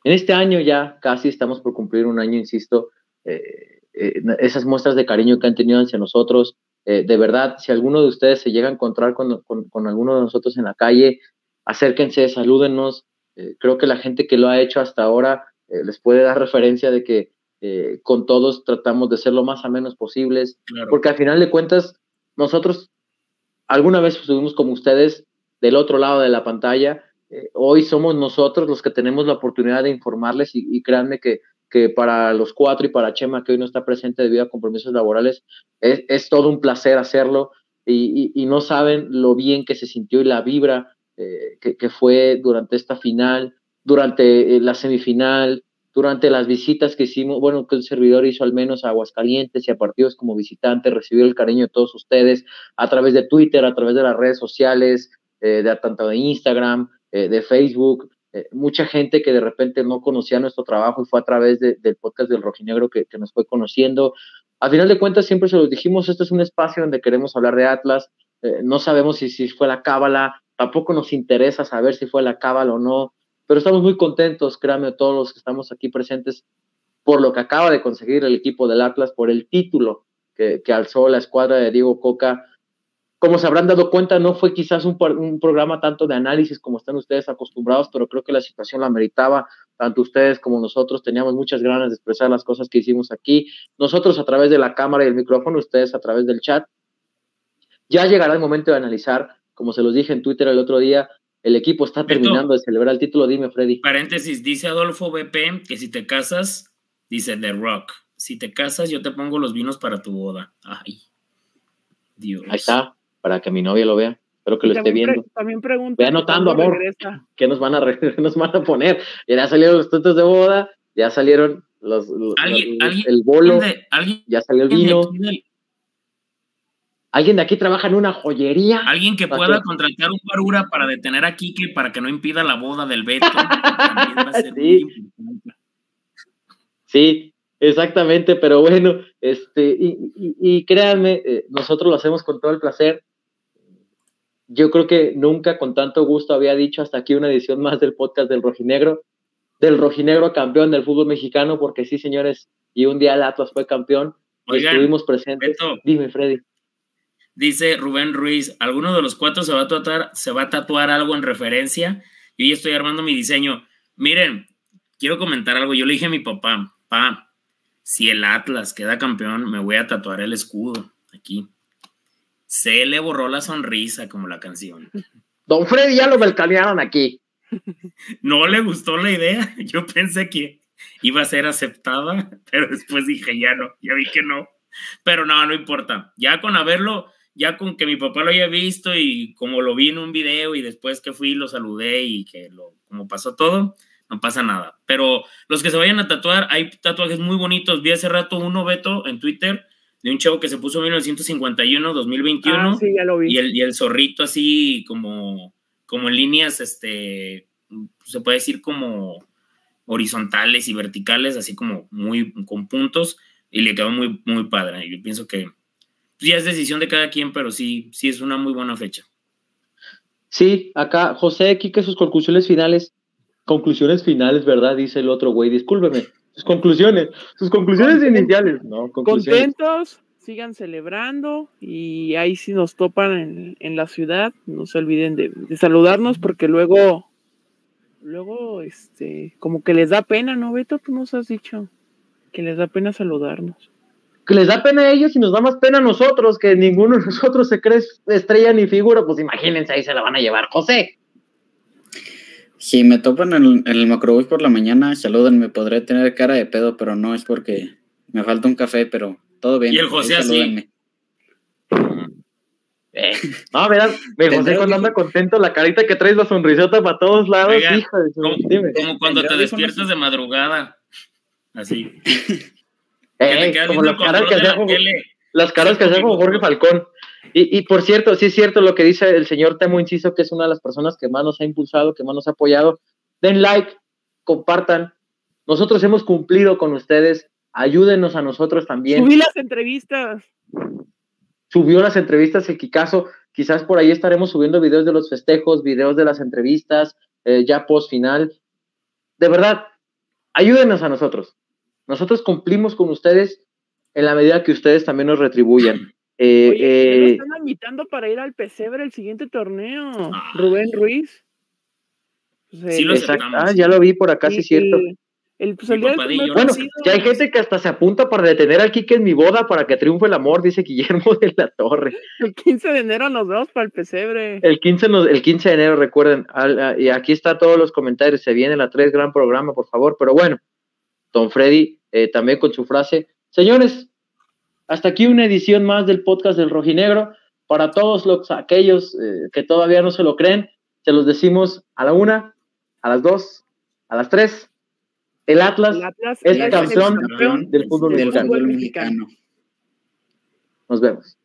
en este año ya casi estamos por cumplir un año, insisto, eh, eh, esas muestras de cariño que han tenido hacia nosotros. Eh, de verdad, si alguno de ustedes se llega a encontrar con, con, alguno de nosotros en la calle, acérquense, salúdenos. creo que la gente que lo ha hecho hasta ahora les puede dar referencia de que con todos tratamos de ser lo más a menos posibles, porque al final de cuentas, nosotros alguna vez estuvimos como ustedes del otro lado de la pantalla, eh, hoy somos nosotros los que tenemos la oportunidad de informarles y, créanme que, que, para los cuatro y para Chema, que hoy no está presente debido a compromisos laborales, es, todo un placer hacerlo y, no saben lo bien que se sintió y la vibra eh, que, fue durante esta final, durante la semifinal, durante las visitas que hicimos, bueno, que el servidor hizo al menos a Aguascalientes y a partidos como visitante, recibió el cariño de todos ustedes a través de Twitter, a través de las redes sociales, eh, de tanto de Instagram, eh, de Facebook, eh, mucha gente que de repente no conocía nuestro trabajo y fue a través del podcast del Rojinegro que, que nos fue conociendo. A final de cuentas, siempre se los dijimos, este es un espacio donde queremos hablar de Atlas, no sabemos si, si fue la cábala, tampoco nos interesa saber si fue la cábala o no, pero estamos muy contentos, créanme, todos los que estamos aquí presentes, por lo que acaba de conseguir el equipo del Atlas, por el título que, alzó la escuadra de Diego Coca. Como se habrán dado cuenta, no fue quizás un, programa tanto de análisis como están ustedes acostumbrados, pero creo que la situación la meritaba. Tanto ustedes como nosotros teníamos muchas ganas de expresar las cosas que hicimos aquí. Nosotros a través de la cámara y el micrófono, ustedes a través del chat. Ya llegará el momento de analizar, como se los dije en Twitter el otro día, el equipo está terminando de celebrar el título, dime, Freddy. Paréntesis, dice Adolfo BP que si te casas, dice The Rock. Si te casas, yo te pongo los vinos para tu boda. Ay, Dios. Ahí está, para que mi novia lo vea. Espero que lo esté viendo. también pregunto. Ve anotando, amor. ¿Qué nos van a, nos van a poner? Ya salieron los tontos de boda, ya salieron los, el bolo, ya salió el vino. Alguien de aquí trabaja en una joyería. Alguien que pueda contratar un parura para detener a Kike para que no impida la boda del Beto. sí. exactamente, pero bueno, este, y, créanme, eh, nosotros lo hacemos con todo el placer. Yo creo que nunca con tanto gusto había dicho hasta aquí una edición más del podcast del Rojinegro, del Rojinegro campeón del fútbol mexicano, porque sí, señores, y un día el Atlas fue campeón. estuvimos presentes. Dime, Freddy. Dice Rubén Ruiz, ¿alguno de los cuatro se va a tatuar, se va a tatuar algo en referencia? Yo ya estoy armando mi diseño. Miren, quiero comentar algo. Yo le dije a mi papá, pa, si el Atlas queda campeón, me voy a tatuar el escudo aquí. Se le borró la sonrisa como la canción. Don Freddy ya lo belcanearon aquí. No le gustó la idea. Yo pensé que iba a ser aceptada, pero después dije ya no, ya vi que no. Pero no, no importa. Ya con haberlo, ya con que mi papá lo haya visto y como lo vi en un video y después que fui lo saludé y que lo, como pasó todo, no pasa nada. Pero los que se vayan a tatuar, hay tatuajes muy bonitos. Vi hace rato uno, Beto, en Twitter, de un chavo que se puso en 1951, 2021. Ah, sí, ya lo vi. Y el, y el zorrito así como, como en líneas, este, se puede decir como horizontales y verticales, así como muy con puntos, y le quedó muy, muy padre. Y yo pienso que ya es decisión de cada quien, pero sí, sí es una muy buena fecha. Sí, acá José aquí que sus conclusiones finales, conclusiones finales, ¿verdad? Dice el otro güey, discúlpeme, sus conclusiones, sus conclusiones iniciales, ¿no? Contentos, sigan celebrando y ahí si nos topan en, la ciudad, no se olviden de, de, saludarnos porque luego, luego, este, como que les da pena, ¿no, Beto? Tú nos has dicho que les da pena saludarnos que les da pena a ellos y nos da más pena a nosotros, que ninguno de nosotros se cree estrella ni figura, pues imagínense, ahí se la van a llevar. José. Si me topan en el, macrobús por la mañana, salúdenme, podré tener cara de pedo, pero no es porque me falta un café, pero todo bien. Y el José así. Eh, no, verás, me José cuando anda contento, la carita que traes, la sonrisota para todos lados, hija de como, como cuando te despiertas de madrugada. Así. Eh, como las caras que hacía las caras que Jorge Falcón. Y, por cierto, sí es cierto lo que dice el señor Temo Inciso, que es una de las personas que más nos ha impulsado, que más nos ha apoyado. Den like, compartan. Nosotros hemos cumplido con ustedes. Ayúdenos a nosotros también. Subí las entrevistas. Subió las entrevistas el Kikazo. Quizás por ahí estaremos subiendo videos de los festejos, videos de las entrevistas, eh, ya post final. De verdad, ayúdenos a nosotros. Nosotros cumplimos con ustedes en la medida que ustedes también nos retribuyan. Eh, eh, están invitando para ir al pesebre el siguiente torneo, ah. Rubén Ruiz. Pues, sí, lo ah, ya lo vi por acá, sí, es cierto. El, pues, el día del Bueno, ya hay gente que hasta se apunta para detener al Kike en mi boda para que triunfe el amor, dice Guillermo de la Torre. El 15 de enero nos vemos para el pesebre. El 15, nos- el 15 de enero, recuerden, al- a- y aquí está todos los comentarios, se viene la 3, gran programa, por favor, pero bueno, Don Freddy eh, también con su frase. Señores, hasta aquí una edición más del podcast del Rojinegro. Para todos los aquellos eh, que todavía no se lo creen, se los decimos a la una, a las dos, a las tres. El Atlas, El Atlas es el campeón campeón del fútbol del mexicano. fútbol mexicano. Nos vemos.